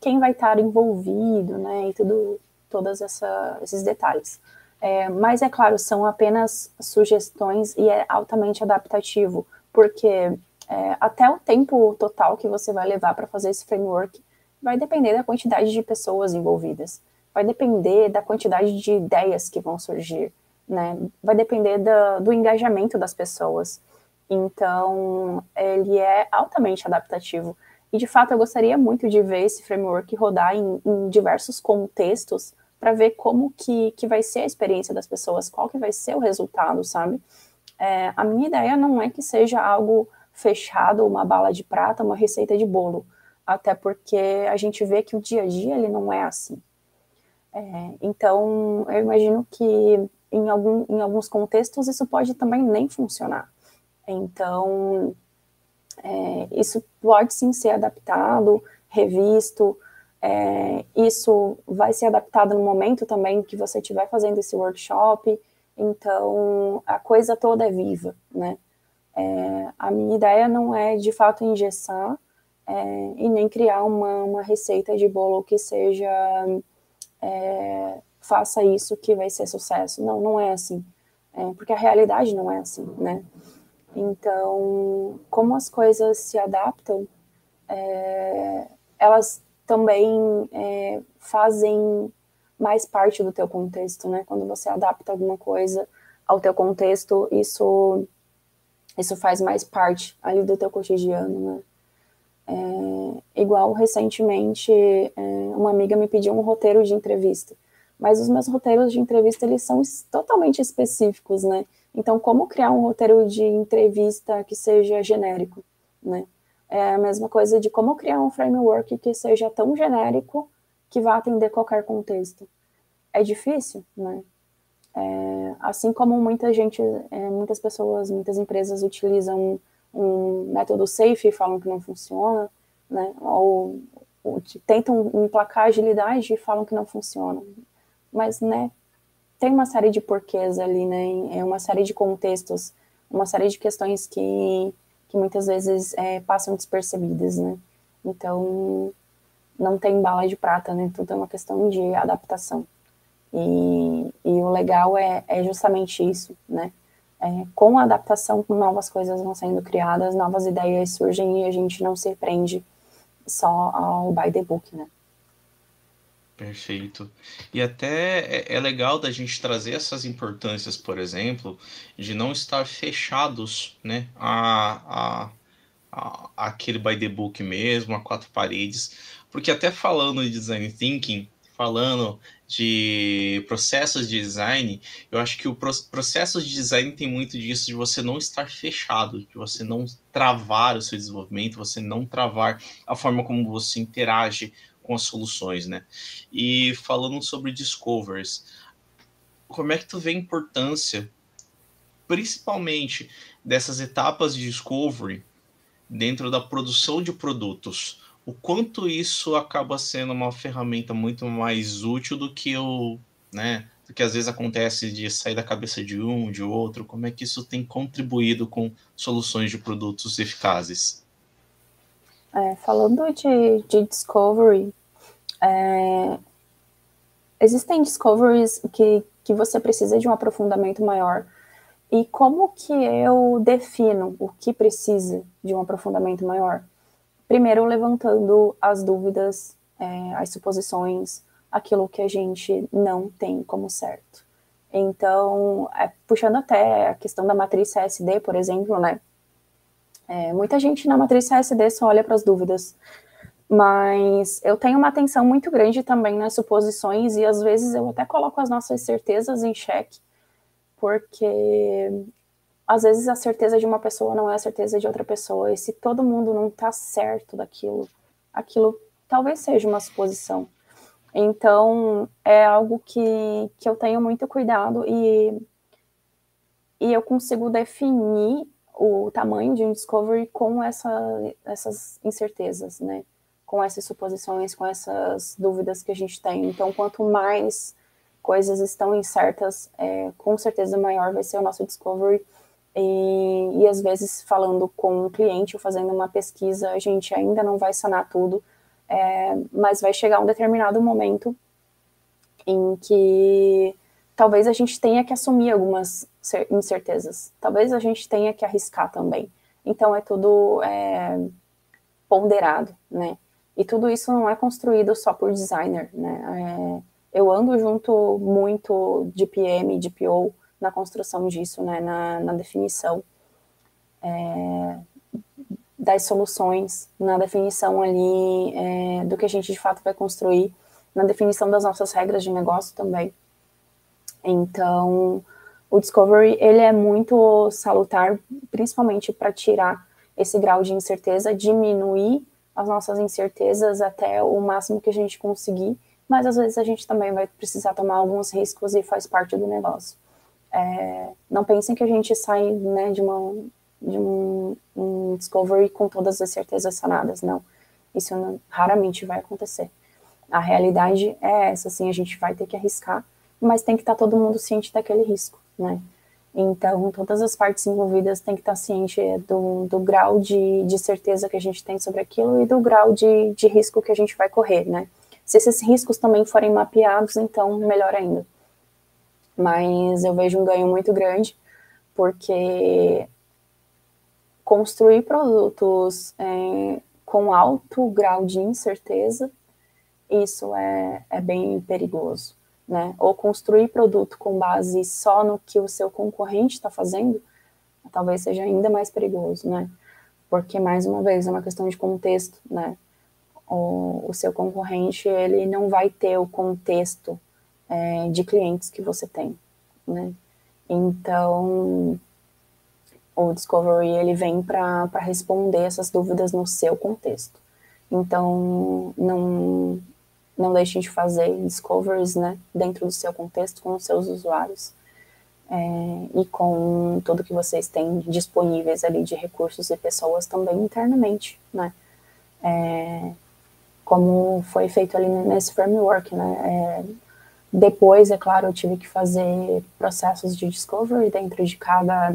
quem vai estar envolvido, né, e tudo, todos esses detalhes. É, mas é claro, são apenas sugestões e é altamente adaptativo, porque é, até o tempo total que você vai levar para fazer esse framework vai depender da quantidade de pessoas envolvidas, vai depender da quantidade de ideias que vão surgir, né, vai depender do engajamento das pessoas. Então, ele é altamente adaptativo. E, de fato, eu gostaria muito de ver esse framework rodar em, em diversos contextos para ver como que, que vai ser a experiência das pessoas, qual que vai ser o resultado, sabe? É, a minha ideia não é que seja algo fechado, uma bala de prata, uma receita de bolo, até porque a gente vê que o dia a dia ele não é assim. É, então, eu imagino que em, algum, em alguns contextos isso pode também nem funcionar. Então, é, isso pode sim ser adaptado, revisto. É, isso vai ser adaptado no momento também que você estiver fazendo esse workshop. Então, a coisa toda é viva, né? É, a minha ideia não é, de fato, engessar é, e nem criar uma, uma, receita de bolo que seja é, faça isso que vai ser sucesso. Não, não é assim. É, porque a realidade não é assim, né? Então, como as coisas se adaptam, é, elas também é, fazem mais parte do teu contexto, né? Quando você adapta alguma coisa ao teu contexto, isso isso faz mais parte ali do teu cotidiano, né? É, igual recentemente, é, uma amiga me pediu um roteiro de entrevista, mas os meus roteiros de entrevista eles são totalmente específicos, né? Então, como criar um roteiro de entrevista que seja genérico, né? É a mesma coisa de como criar um framework que seja tão genérico que vá atender qualquer contexto. É difícil, né? É, assim como muita gente, é, muitas pessoas, muitas empresas utilizam um método safe e falam que não funciona, né? Ou, ou tentam emplacar agilidade e falam que não funciona. Mas, né, tem uma série de porquês ali, né? É uma série de contextos, uma série de questões que, que muitas vezes é, passam despercebidas, né? Então, não tem bala de prata, né? Tudo é uma questão de adaptação. E, e o legal é, é justamente isso, né? É, com a adaptação, novas coisas vão sendo criadas, novas ideias surgem e a gente não se prende só ao by the book, né? Perfeito. E até é, é legal da gente trazer essas importâncias, por exemplo, de não estar fechados né, a, a, a, aquele by the book mesmo, a quatro paredes, porque até falando de design thinking, falando de processos de design, eu acho que o pro, processo de design tem muito disso de você não estar fechado, de você não travar o seu desenvolvimento, você não travar a forma como você interage com as soluções, né? E falando sobre discovers, como é que tu vê a importância, principalmente dessas etapas de discovery dentro da produção de produtos? O quanto isso acaba sendo uma ferramenta muito mais útil do que o, né, do que às vezes acontece de sair da cabeça de um, de outro? Como é que isso tem contribuído com soluções de produtos eficazes? É, falando de, de discovery, é, existem discoveries que, que você precisa de um aprofundamento maior. E como que eu defino o que precisa de um aprofundamento maior? Primeiro, levantando as dúvidas, é, as suposições, aquilo que a gente não tem como certo. Então, é, puxando até a questão da matriz CSD, por exemplo, né? É, muita gente na matriz CSD só olha para as dúvidas, mas eu tenho uma atenção muito grande também nas suposições e às vezes eu até coloco as nossas certezas em xeque, porque às vezes a certeza de uma pessoa não é a certeza de outra pessoa, e se todo mundo não está certo daquilo, aquilo talvez seja uma suposição. Então, é algo que, que eu tenho muito cuidado e, e eu consigo definir o tamanho de um discovery com essa, essas incertezas, né? Com essas suposições, com essas dúvidas que a gente tem. Então, quanto mais coisas estão incertas, é, com certeza maior vai ser o nosso discovery. E, e às vezes, falando com um cliente ou fazendo uma pesquisa, a gente ainda não vai sanar tudo, é, mas vai chegar um determinado momento em que talvez a gente tenha que assumir algumas incertezas. Talvez a gente tenha que arriscar também. Então é tudo é, ponderado, né? E tudo isso não é construído só por designer, né? É, eu ando junto muito de PM, de PO na construção disso, né? Na, na definição é, das soluções, na definição ali é, do que a gente de fato vai construir, na definição das nossas regras de negócio também. Então, o Discovery ele é muito salutar, principalmente para tirar esse grau de incerteza, diminuir as nossas incertezas até o máximo que a gente conseguir, mas às vezes a gente também vai precisar tomar alguns riscos e faz parte do negócio. É, não pensem que a gente sai né, de, uma, de um, um, Discovery com todas as certezas sanadas, não. Isso não, raramente vai acontecer. A realidade é essa, assim, a gente vai ter que arriscar, mas tem que estar tá todo mundo ciente daquele risco né? Então, todas as partes envolvidas têm que estar ciente do, do grau de, de certeza que a gente tem sobre aquilo e do grau de, de risco que a gente vai correr, né? Se esses riscos também forem mapeados, então melhor ainda. Mas eu vejo um ganho muito grande, porque construir produtos é, com alto grau de incerteza, isso é, é bem perigoso né? Ou construir produto com base só no que o seu concorrente está fazendo, talvez seja ainda mais perigoso, né? Porque mais uma vez é uma questão de contexto, né? O, o seu concorrente ele não vai ter o contexto é, de clientes que você tem, né? Então o Discovery ele vem para responder essas dúvidas no seu contexto. Então não não deixem de fazer discoveries, né, dentro do seu contexto com os seus usuários é, e com tudo que vocês têm disponíveis ali de recursos e pessoas também internamente, né, é, como foi feito ali nesse framework, né, é, depois, é claro, eu tive que fazer processos de discovery dentro de cada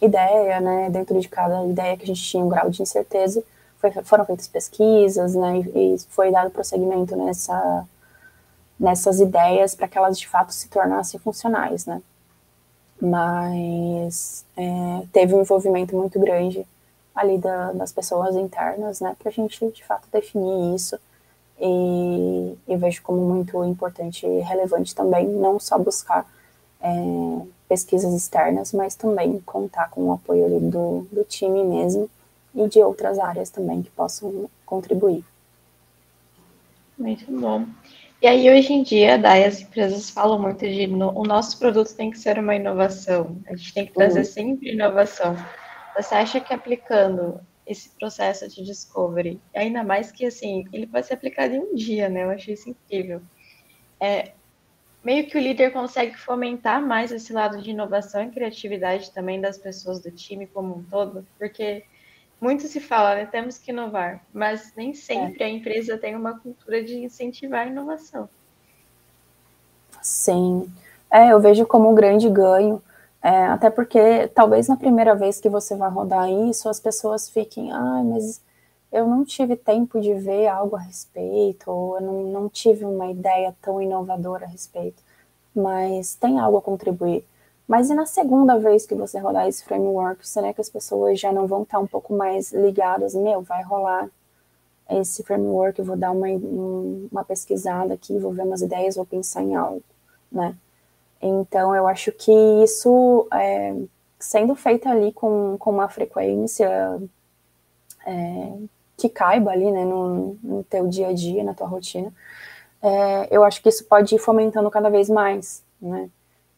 ideia, né, dentro de cada ideia que a gente tinha um grau de incerteza, foi, foram feitas pesquisas, né, e, e foi dado prosseguimento nessa, nessas ideias para que elas de fato se tornassem funcionais, né. Mas é, teve um envolvimento muito grande ali da, das pessoas internas, né, para a gente de fato definir isso. E eu vejo como muito importante e relevante também, não só buscar é, pesquisas externas, mas também contar com o apoio ali do, do time mesmo e de outras áreas também que possam contribuir. Muito bom. E aí, hoje em dia, daí as empresas falam muito de no, o nosso produto tem que ser uma inovação, a gente tem que trazer uhum. sempre inovação. Você acha que aplicando esse processo de discovery, ainda mais que assim, ele pode ser aplicado em um dia, né? Eu achei isso incrível. É, meio que o líder consegue fomentar mais esse lado de inovação e criatividade também das pessoas do time como um todo, porque muito se fala, né? Temos que inovar, mas nem sempre é. a empresa tem uma cultura de incentivar a inovação. Sim, é, eu vejo como um grande ganho, é, até porque talvez na primeira vez que você vai rodar isso, as pessoas fiquem, ah, mas eu não tive tempo de ver algo a respeito, ou eu não, não tive uma ideia tão inovadora a respeito, mas tem algo a contribuir. Mas e na segunda vez que você rodar esse framework, será que as pessoas já não vão estar um pouco mais ligadas? Meu, vai rolar esse framework, eu vou dar uma, uma pesquisada aqui, vou ver umas ideias, vou pensar em algo, né? Então, eu acho que isso, é, sendo feito ali com, com uma frequência é, que caiba ali, né, no, no teu dia a dia, na tua rotina, é, eu acho que isso pode ir fomentando cada vez mais, né?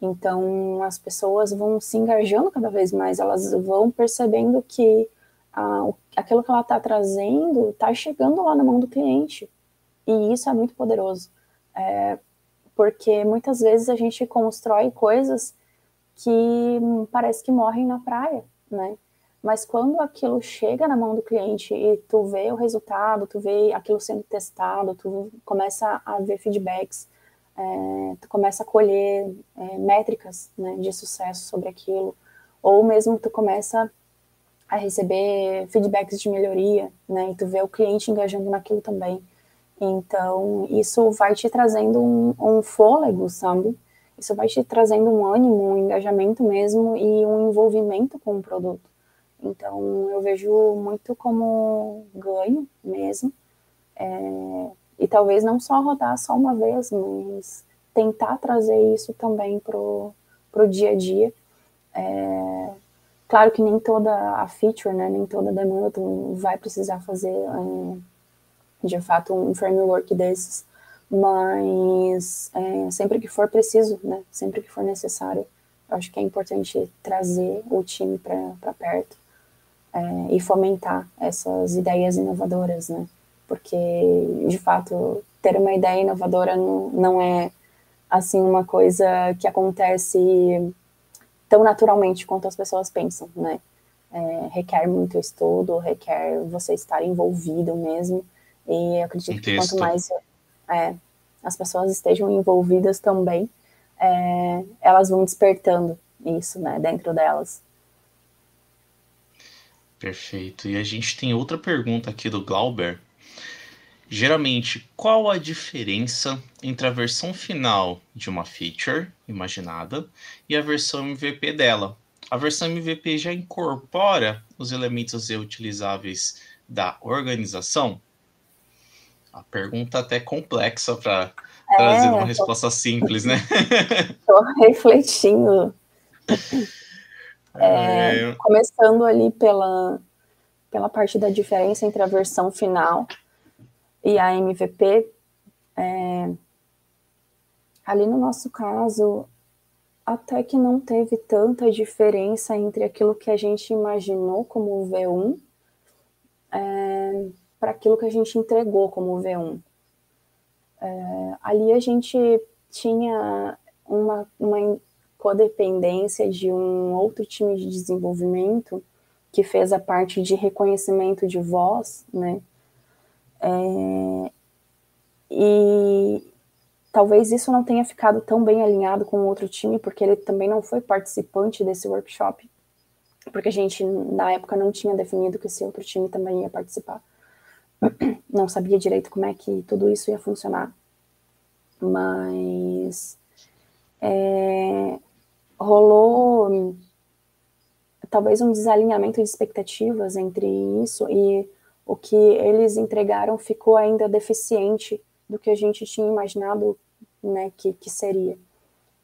Então, as pessoas vão se engajando cada vez mais, elas vão percebendo que a, aquilo que ela está trazendo está chegando lá na mão do cliente. E isso é muito poderoso. É, porque muitas vezes a gente constrói coisas que parece que morrem na praia, né? Mas quando aquilo chega na mão do cliente e tu vê o resultado, tu vê aquilo sendo testado, tu começa a ver feedbacks, é, tu começa a colher é, métricas né, de sucesso sobre aquilo, ou mesmo tu começa a receber feedbacks de melhoria, né, e tu vê o cliente engajando naquilo também. Então, isso vai te trazendo um, um fôlego, sabe? Isso vai te trazendo um ânimo, um engajamento mesmo e um envolvimento com o produto. Então, eu vejo muito como ganho mesmo. É, e talvez não só rodar só uma vez, mas tentar trazer isso também pro, pro dia a dia. É, claro que nem toda a feature, né, nem toda a demanda tu vai precisar fazer é, de fato um framework desses, mas é, sempre que for preciso, né, sempre que for necessário, eu acho que é importante trazer o time para perto é, e fomentar essas ideias inovadoras, né? porque de fato ter uma ideia inovadora não, não é assim uma coisa que acontece tão naturalmente quanto as pessoas pensam, né? É, requer muito estudo, requer você estar envolvido mesmo, e eu acredito que quanto mais é, as pessoas estejam envolvidas também, é, elas vão despertando isso, né, dentro delas. Perfeito. E a gente tem outra pergunta aqui do Glauber, Geralmente, qual a diferença entre a versão final de uma feature imaginada e a versão MVP dela? A versão MVP já incorpora os elementos reutilizáveis da organização? A pergunta até complexa para é, trazer uma resposta simples, né? Estou refletindo. É, é... Começando ali pela, pela parte da diferença entre a versão final e a MVP, é, ali no nosso caso, até que não teve tanta diferença entre aquilo que a gente imaginou como V1 é, para aquilo que a gente entregou como V1. É, ali a gente tinha uma, uma codependência de um outro time de desenvolvimento que fez a parte de reconhecimento de voz, né? É, e talvez isso não tenha ficado tão bem alinhado com o outro time, porque ele também não foi participante desse workshop, porque a gente, na época, não tinha definido que esse outro time também ia participar. Não sabia direito como é que tudo isso ia funcionar. Mas é, rolou talvez um desalinhamento de expectativas entre isso e o que eles entregaram ficou ainda deficiente do que a gente tinha imaginado né, que, que seria.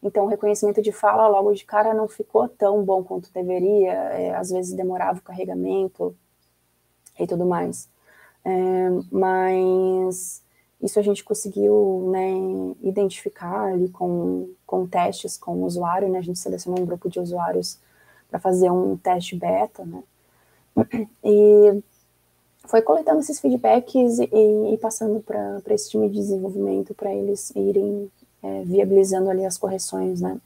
Então, o reconhecimento de fala logo de cara não ficou tão bom quanto deveria, é, às vezes demorava o carregamento e tudo mais. É, mas isso a gente conseguiu né, identificar ali com, com testes com o usuário, né, a gente selecionou um grupo de usuários para fazer um teste beta, né, e foi coletando esses feedbacks e, e passando para esse time de desenvolvimento para eles irem é, viabilizando ali as correções, né?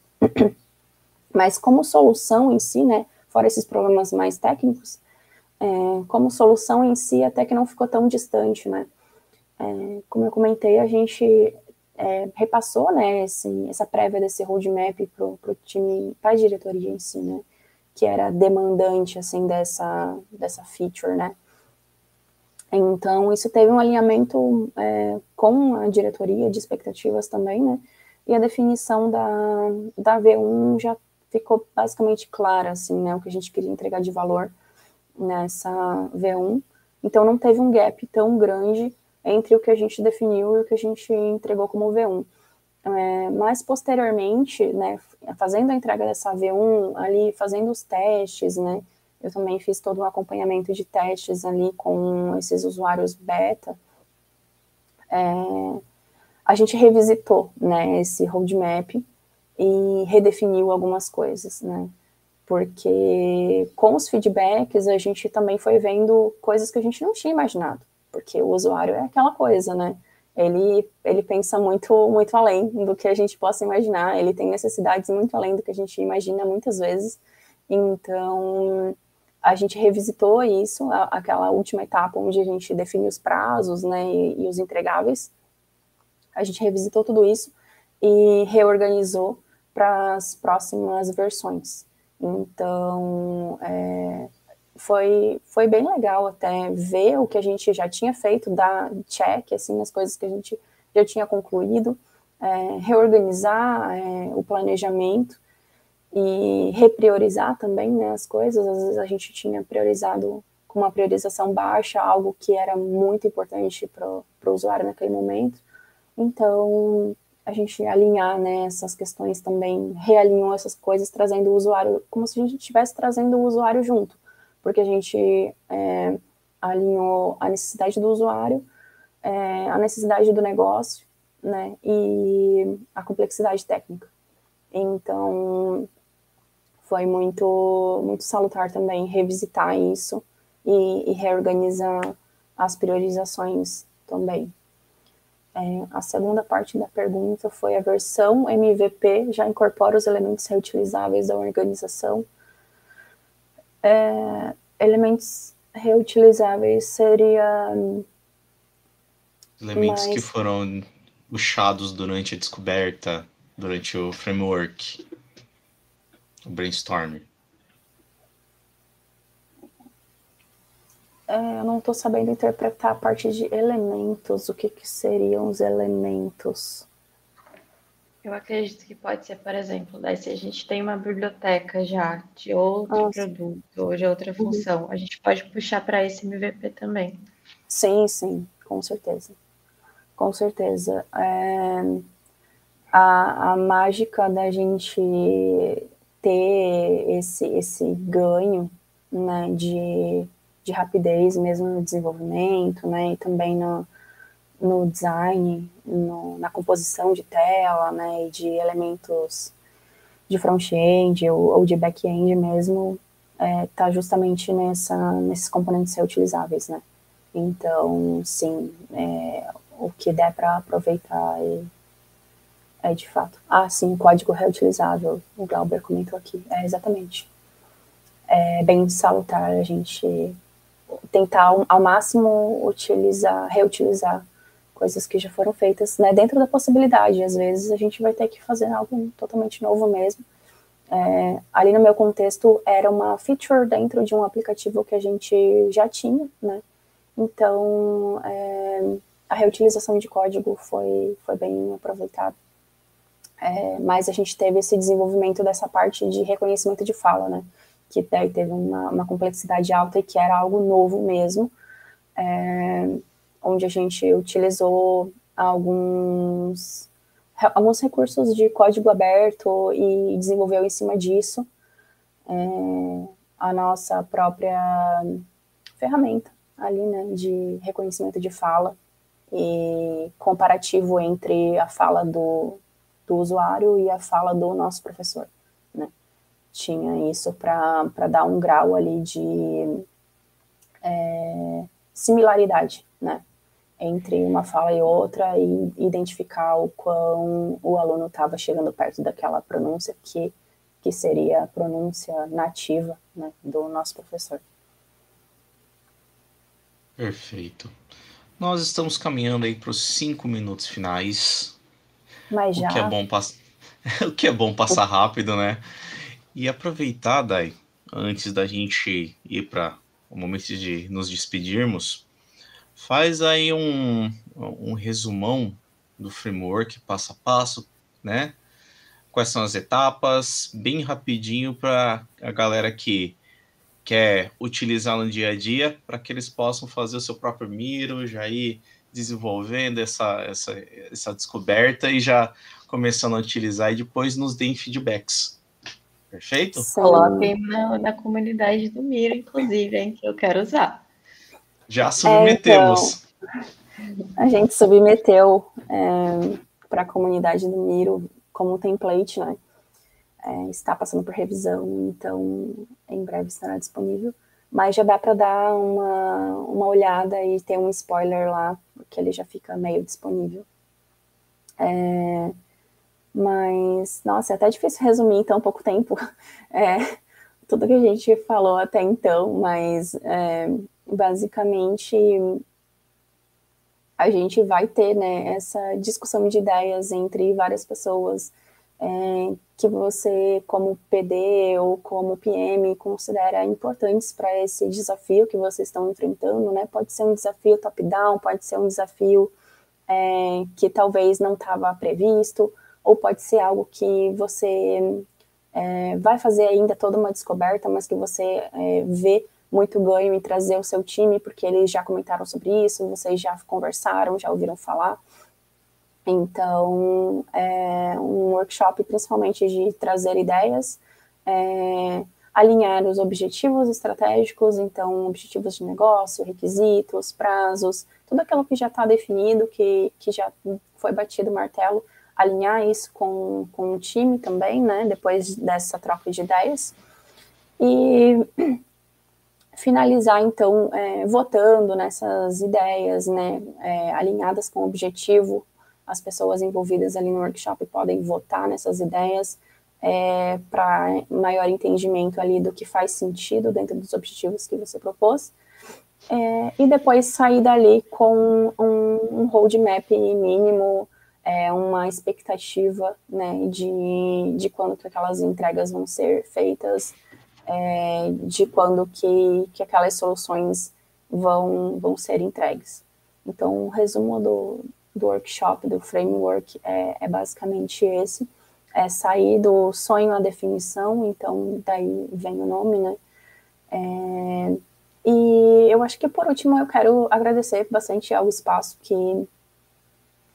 Mas como solução em si, né, fora esses problemas mais técnicos, é, como solução em si até que não ficou tão distante, né? É, como eu comentei, a gente é, repassou, né, esse, essa prévia desse roadmap para o time, para a diretoria em si, né, que era demandante, assim, dessa, dessa feature, né, Então, isso teve um alinhamento é, com a diretoria de expectativas também, né? E a definição da, da V1 já ficou basicamente clara, assim, né? O que a gente queria entregar de valor nessa V1. Então, não teve um gap tão grande entre o que a gente definiu e o que a gente entregou como V1. É, mas, posteriormente, né, fazendo a entrega dessa V1, ali, fazendo os testes, né? Eu também fiz todo um acompanhamento de testes ali com esses usuários beta. É, a gente revisitou né, esse roadmap e redefiniu algumas coisas, né? Porque com os feedbacks a gente também foi vendo coisas que a gente não tinha imaginado, porque o usuário é aquela coisa, né? Ele, ele pensa muito, muito além do que a gente possa imaginar, ele tem necessidades muito além do que a gente imagina muitas vezes. Então, a gente revisitou isso, aquela última etapa onde a gente define os prazos né, e, e os entregáveis. A gente revisitou tudo isso e reorganizou para as próximas versões. Então, é, foi, foi bem legal até ver o que a gente já tinha feito, dar check, assim, as coisas que a gente já tinha concluído, é, reorganizar é, o planejamento e repriorizar também né, as coisas. Às vezes a gente tinha priorizado com uma priorização baixa, algo que era muito importante para o usuário naquele momento. Então, a gente alinhar né, essas questões também, realinhou essas coisas, trazendo o usuário, como se a gente estivesse trazendo o usuário junto, porque a gente é, alinhou a necessidade do usuário, é, a necessidade do negócio, né, e a complexidade técnica. Então, foi muito, muito salutar também revisitar isso e, e reorganizar as priorizações também. É, a segunda parte da pergunta foi a versão MVP já incorpora os elementos reutilizáveis da organização. É, elementos reutilizáveis seria elementos mais... que foram puxados durante a descoberta, durante o framework, o brainstorming. É, eu não estou sabendo interpretar a parte de elementos. O que, que seriam os elementos? Eu acredito que pode ser, por exemplo, daí se a gente tem uma biblioteca já de outro Nossa. produto ou de outra uhum. função, uhum. a gente pode puxar para esse MVP também. Sim, sim, com certeza. Com certeza. É, a, a mágica da gente ter esse, esse ganho né, de de rapidez mesmo no desenvolvimento, né, e também no, no design, no, na composição de tela, né, e de elementos de front-end ou, ou, de back-end mesmo, é, tá justamente nessa, nesses componentes reutilizáveis, né. Então, sim, é, o que der para aproveitar é, é, de fato. Ah, sim, código reutilizável, o Glauber comentou aqui, é exatamente. É bem salutar a gente tentar ao máximo utilizar, reutilizar coisas que já foram feitas, né, dentro da possibilidade. Às vezes a gente vai ter que fazer algo totalmente novo mesmo. É, ali no meu contexto era uma feature dentro de um aplicativo que a gente já tinha, né? Então é, a reutilização de código foi, foi bem aproveitada. É, mas a gente teve esse desenvolvimento dessa parte de reconhecimento de fala, né? Que teve uma, uma complexidade alta e que era algo novo mesmo, é, onde a gente utilizou alguns, alguns recursos de código aberto e desenvolveu em cima disso é, a nossa própria ferramenta ali, né, de reconhecimento de fala e comparativo entre a fala do, do usuário e a fala do nosso professor tinha isso para dar um grau ali de é, similaridade, né? Entre uma fala e outra e identificar o quão o aluno estava chegando perto daquela pronúncia que, que seria a pronúncia nativa né, do nosso professor. Perfeito. Nós estamos caminhando aí para os cinco minutos finais. Mas já. O que é bom, pass... o que é bom passar rápido, né? E aproveitar, Dai, antes da gente ir para o momento de nos despedirmos, faz aí um, um resumão do framework passo a passo, né? Quais são as etapas, bem rapidinho para a galera que quer utilizar no dia a dia, para que eles possam fazer o seu próprio Miro, já ir desenvolvendo essa, essa, essa descoberta e já começando a utilizar e depois nos deem feedbacks. Perfeito? Coloquem na, na comunidade do Miro, inclusive, hein, que eu quero usar. Já submetemos. É, então, a gente submeteu é, para a comunidade do Miro como template, né? É, está passando por revisão, então em breve estará disponível. Mas já dá para dar uma, uma olhada e ter um spoiler lá, porque ele já fica meio disponível. É, mas, nossa, é até difícil resumir em tão pouco tempo é, tudo que a gente falou até então, mas é, basicamente a gente vai ter né, essa discussão de ideias entre várias pessoas é, que você, como PD ou como PM, considera importantes para esse desafio que vocês estão enfrentando, né? Pode ser um desafio top-down, pode ser um desafio é, que talvez não estava previsto, ou pode ser algo que você é, vai fazer ainda toda uma descoberta, mas que você é, vê muito ganho em trazer o seu time, porque eles já comentaram sobre isso, vocês já conversaram, já ouviram falar. Então, é um workshop principalmente de trazer ideias, é, alinhar os objetivos estratégicos, então, objetivos de negócio, requisitos, prazos, tudo aquilo que já está definido, que, que já foi batido o martelo, alinhar isso com, com o time também, né, depois dessa troca de ideias. E finalizar, então, é, votando nessas ideias, né, é, alinhadas com o objetivo. As pessoas envolvidas ali no workshop podem votar nessas ideias é, para maior entendimento ali do que faz sentido dentro dos objetivos que você propôs. É, e depois sair dali com um, um roadmap mínimo, é, uma expectativa né, de, de quando que aquelas entregas vão ser feitas, é, de quando que, que aquelas soluções vão, vão ser entregues. Então, o resumo do, do workshop, do framework, é, é basicamente esse, é sair do sonho à definição, então daí vem o nome, né? É, e eu acho que por último eu quero agradecer bastante ao espaço que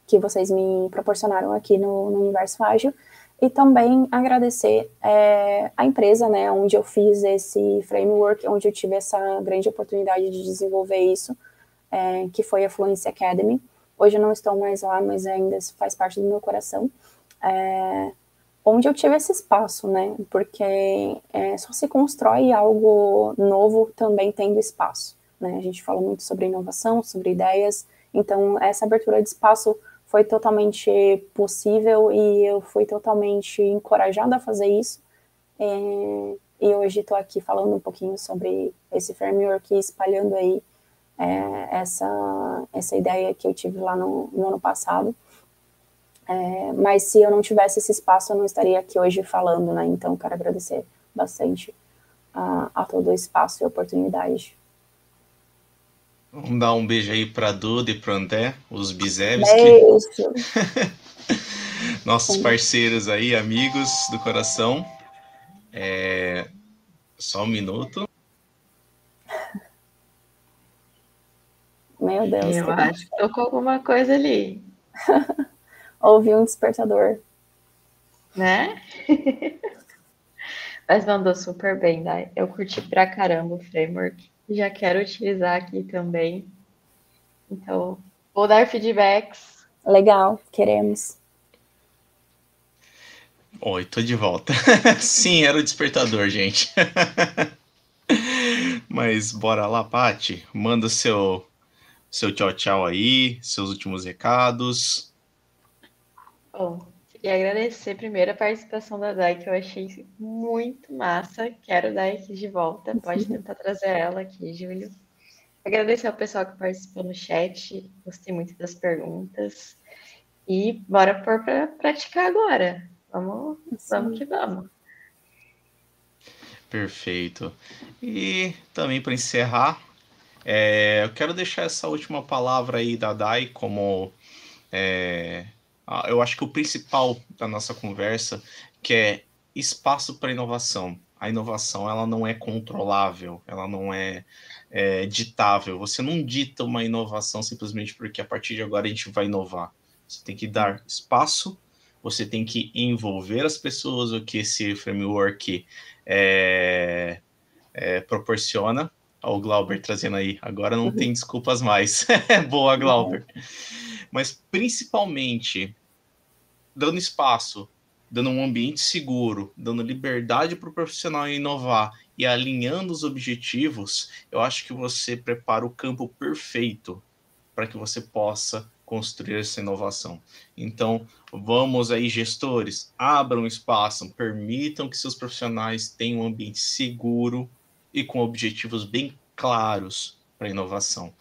que vocês me proporcionaram aqui no, no Universo Ágil e também agradecer é, a empresa, né, onde eu fiz esse framework, onde eu tive essa grande oportunidade de desenvolver isso, é, que foi a Fluency Academy. Hoje eu não estou mais lá, mas ainda faz parte do meu coração. É, onde eu tive esse espaço, né, porque é, só se constrói algo novo também tendo espaço. Né? A gente fala muito sobre inovação, sobre ideias, então essa abertura de espaço foi totalmente possível e eu fui totalmente encorajada a fazer isso. É, e hoje estou aqui falando um pouquinho sobre esse framework e espalhando aí é, essa, essa ideia que eu tive lá no, no ano passado. É, mas se eu não tivesse esse espaço, eu não estaria aqui hoje falando, né? Então, quero agradecer bastante a, a todo o espaço e oportunidade. Vamos dar um beijo aí para Duda e para André, os Bizeves. Nossos parceiros aí, amigos do coração. É... Só um minuto. Meu Deus. Eu acho que tocou alguma coisa ali. Ouvi um despertador. Né? Mas mandou super bem, né? Eu curti pra caramba o framework já quero utilizar aqui também. Então, vou dar feedbacks. Legal, queremos. Oi, tô de volta. Sim, era o despertador, gente. Mas bora lá, Pati. Manda seu seu tchau tchau aí, seus últimos recados. Bom, e agradecer primeiro a participação da Dai, que eu achei muito massa. Quero dar aqui de volta. Pode tentar trazer ela aqui, Júlio. Agradecer ao pessoal que participou no chat. Gostei muito das perguntas. E bora pôr para praticar agora. Vamos, vamos que vamos. Perfeito. E também para encerrar, É, eu quero deixar essa última palavra aí da Dai como é, eu acho que o principal da nossa conversa que é espaço para inovação. A inovação ela não é controlável, ela não é, é ditável. Você não dita uma inovação simplesmente porque a partir de agora a gente vai inovar. Você tem que dar espaço, você tem que envolver as pessoas, o que esse framework é, é, proporciona. Olha o Glauber trazendo aí. Agora não tem desculpas mais. Boa, Glauber. Mas principalmente dando espaço, dando um ambiente seguro, dando liberdade para o profissional inovar e alinhando os objetivos, eu acho que você prepara o campo perfeito para que você possa construir essa inovação. Então, vamos aí, gestores, abram espaço, permitam que seus profissionais tenham um ambiente seguro e com objetivos bem claros para a inovação.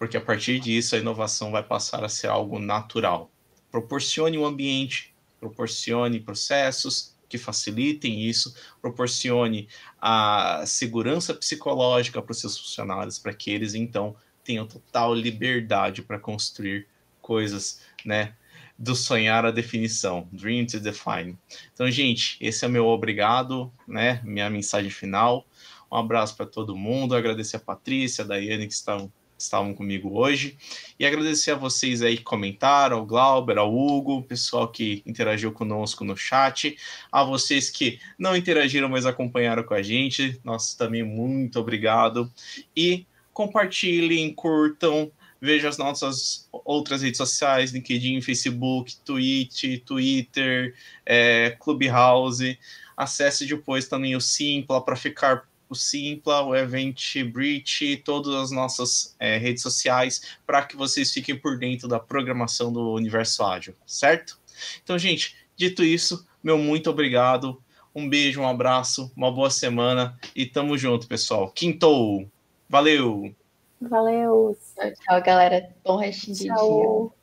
Porque a partir disso, a inovação vai passar a ser algo natural. Proporcione um ambiente, proporcione processos que facilitem isso, proporcione a segurança psicológica para os seus funcionários, para que eles então tenham total liberdade para construir coisas, né? Do sonhar à definição, dream to define. Então, gente, esse é meu obrigado, né? Minha mensagem final. Um abraço para todo mundo. Agradecer a Patrícia, a Daiane que estão estavam comigo hoje. E agradecer a vocês aí que comentaram, ao Glauber, ao Hugo, o pessoal que interagiu conosco no chat, a vocês que não interagiram, mas acompanharam com a gente. Nossa, também muito obrigado. E compartilhem, curtam, vejam as nossas outras redes sociais, LinkedIn, Facebook, Twitch, Twitter, é, Clubhouse. Acesse depois também o Simpla para ficar o Simpla, o Eventbrite, todas as nossas é, redes sociais, para que vocês fiquem por dentro da programação do Universo Ágil, certo? Então, gente, dito isso, meu muito obrigado. Um beijo, um abraço, uma boa semana e tamo junto, pessoal. Quintou! Valeu! Valeu! Tchau, galera. Bom restinho de dia.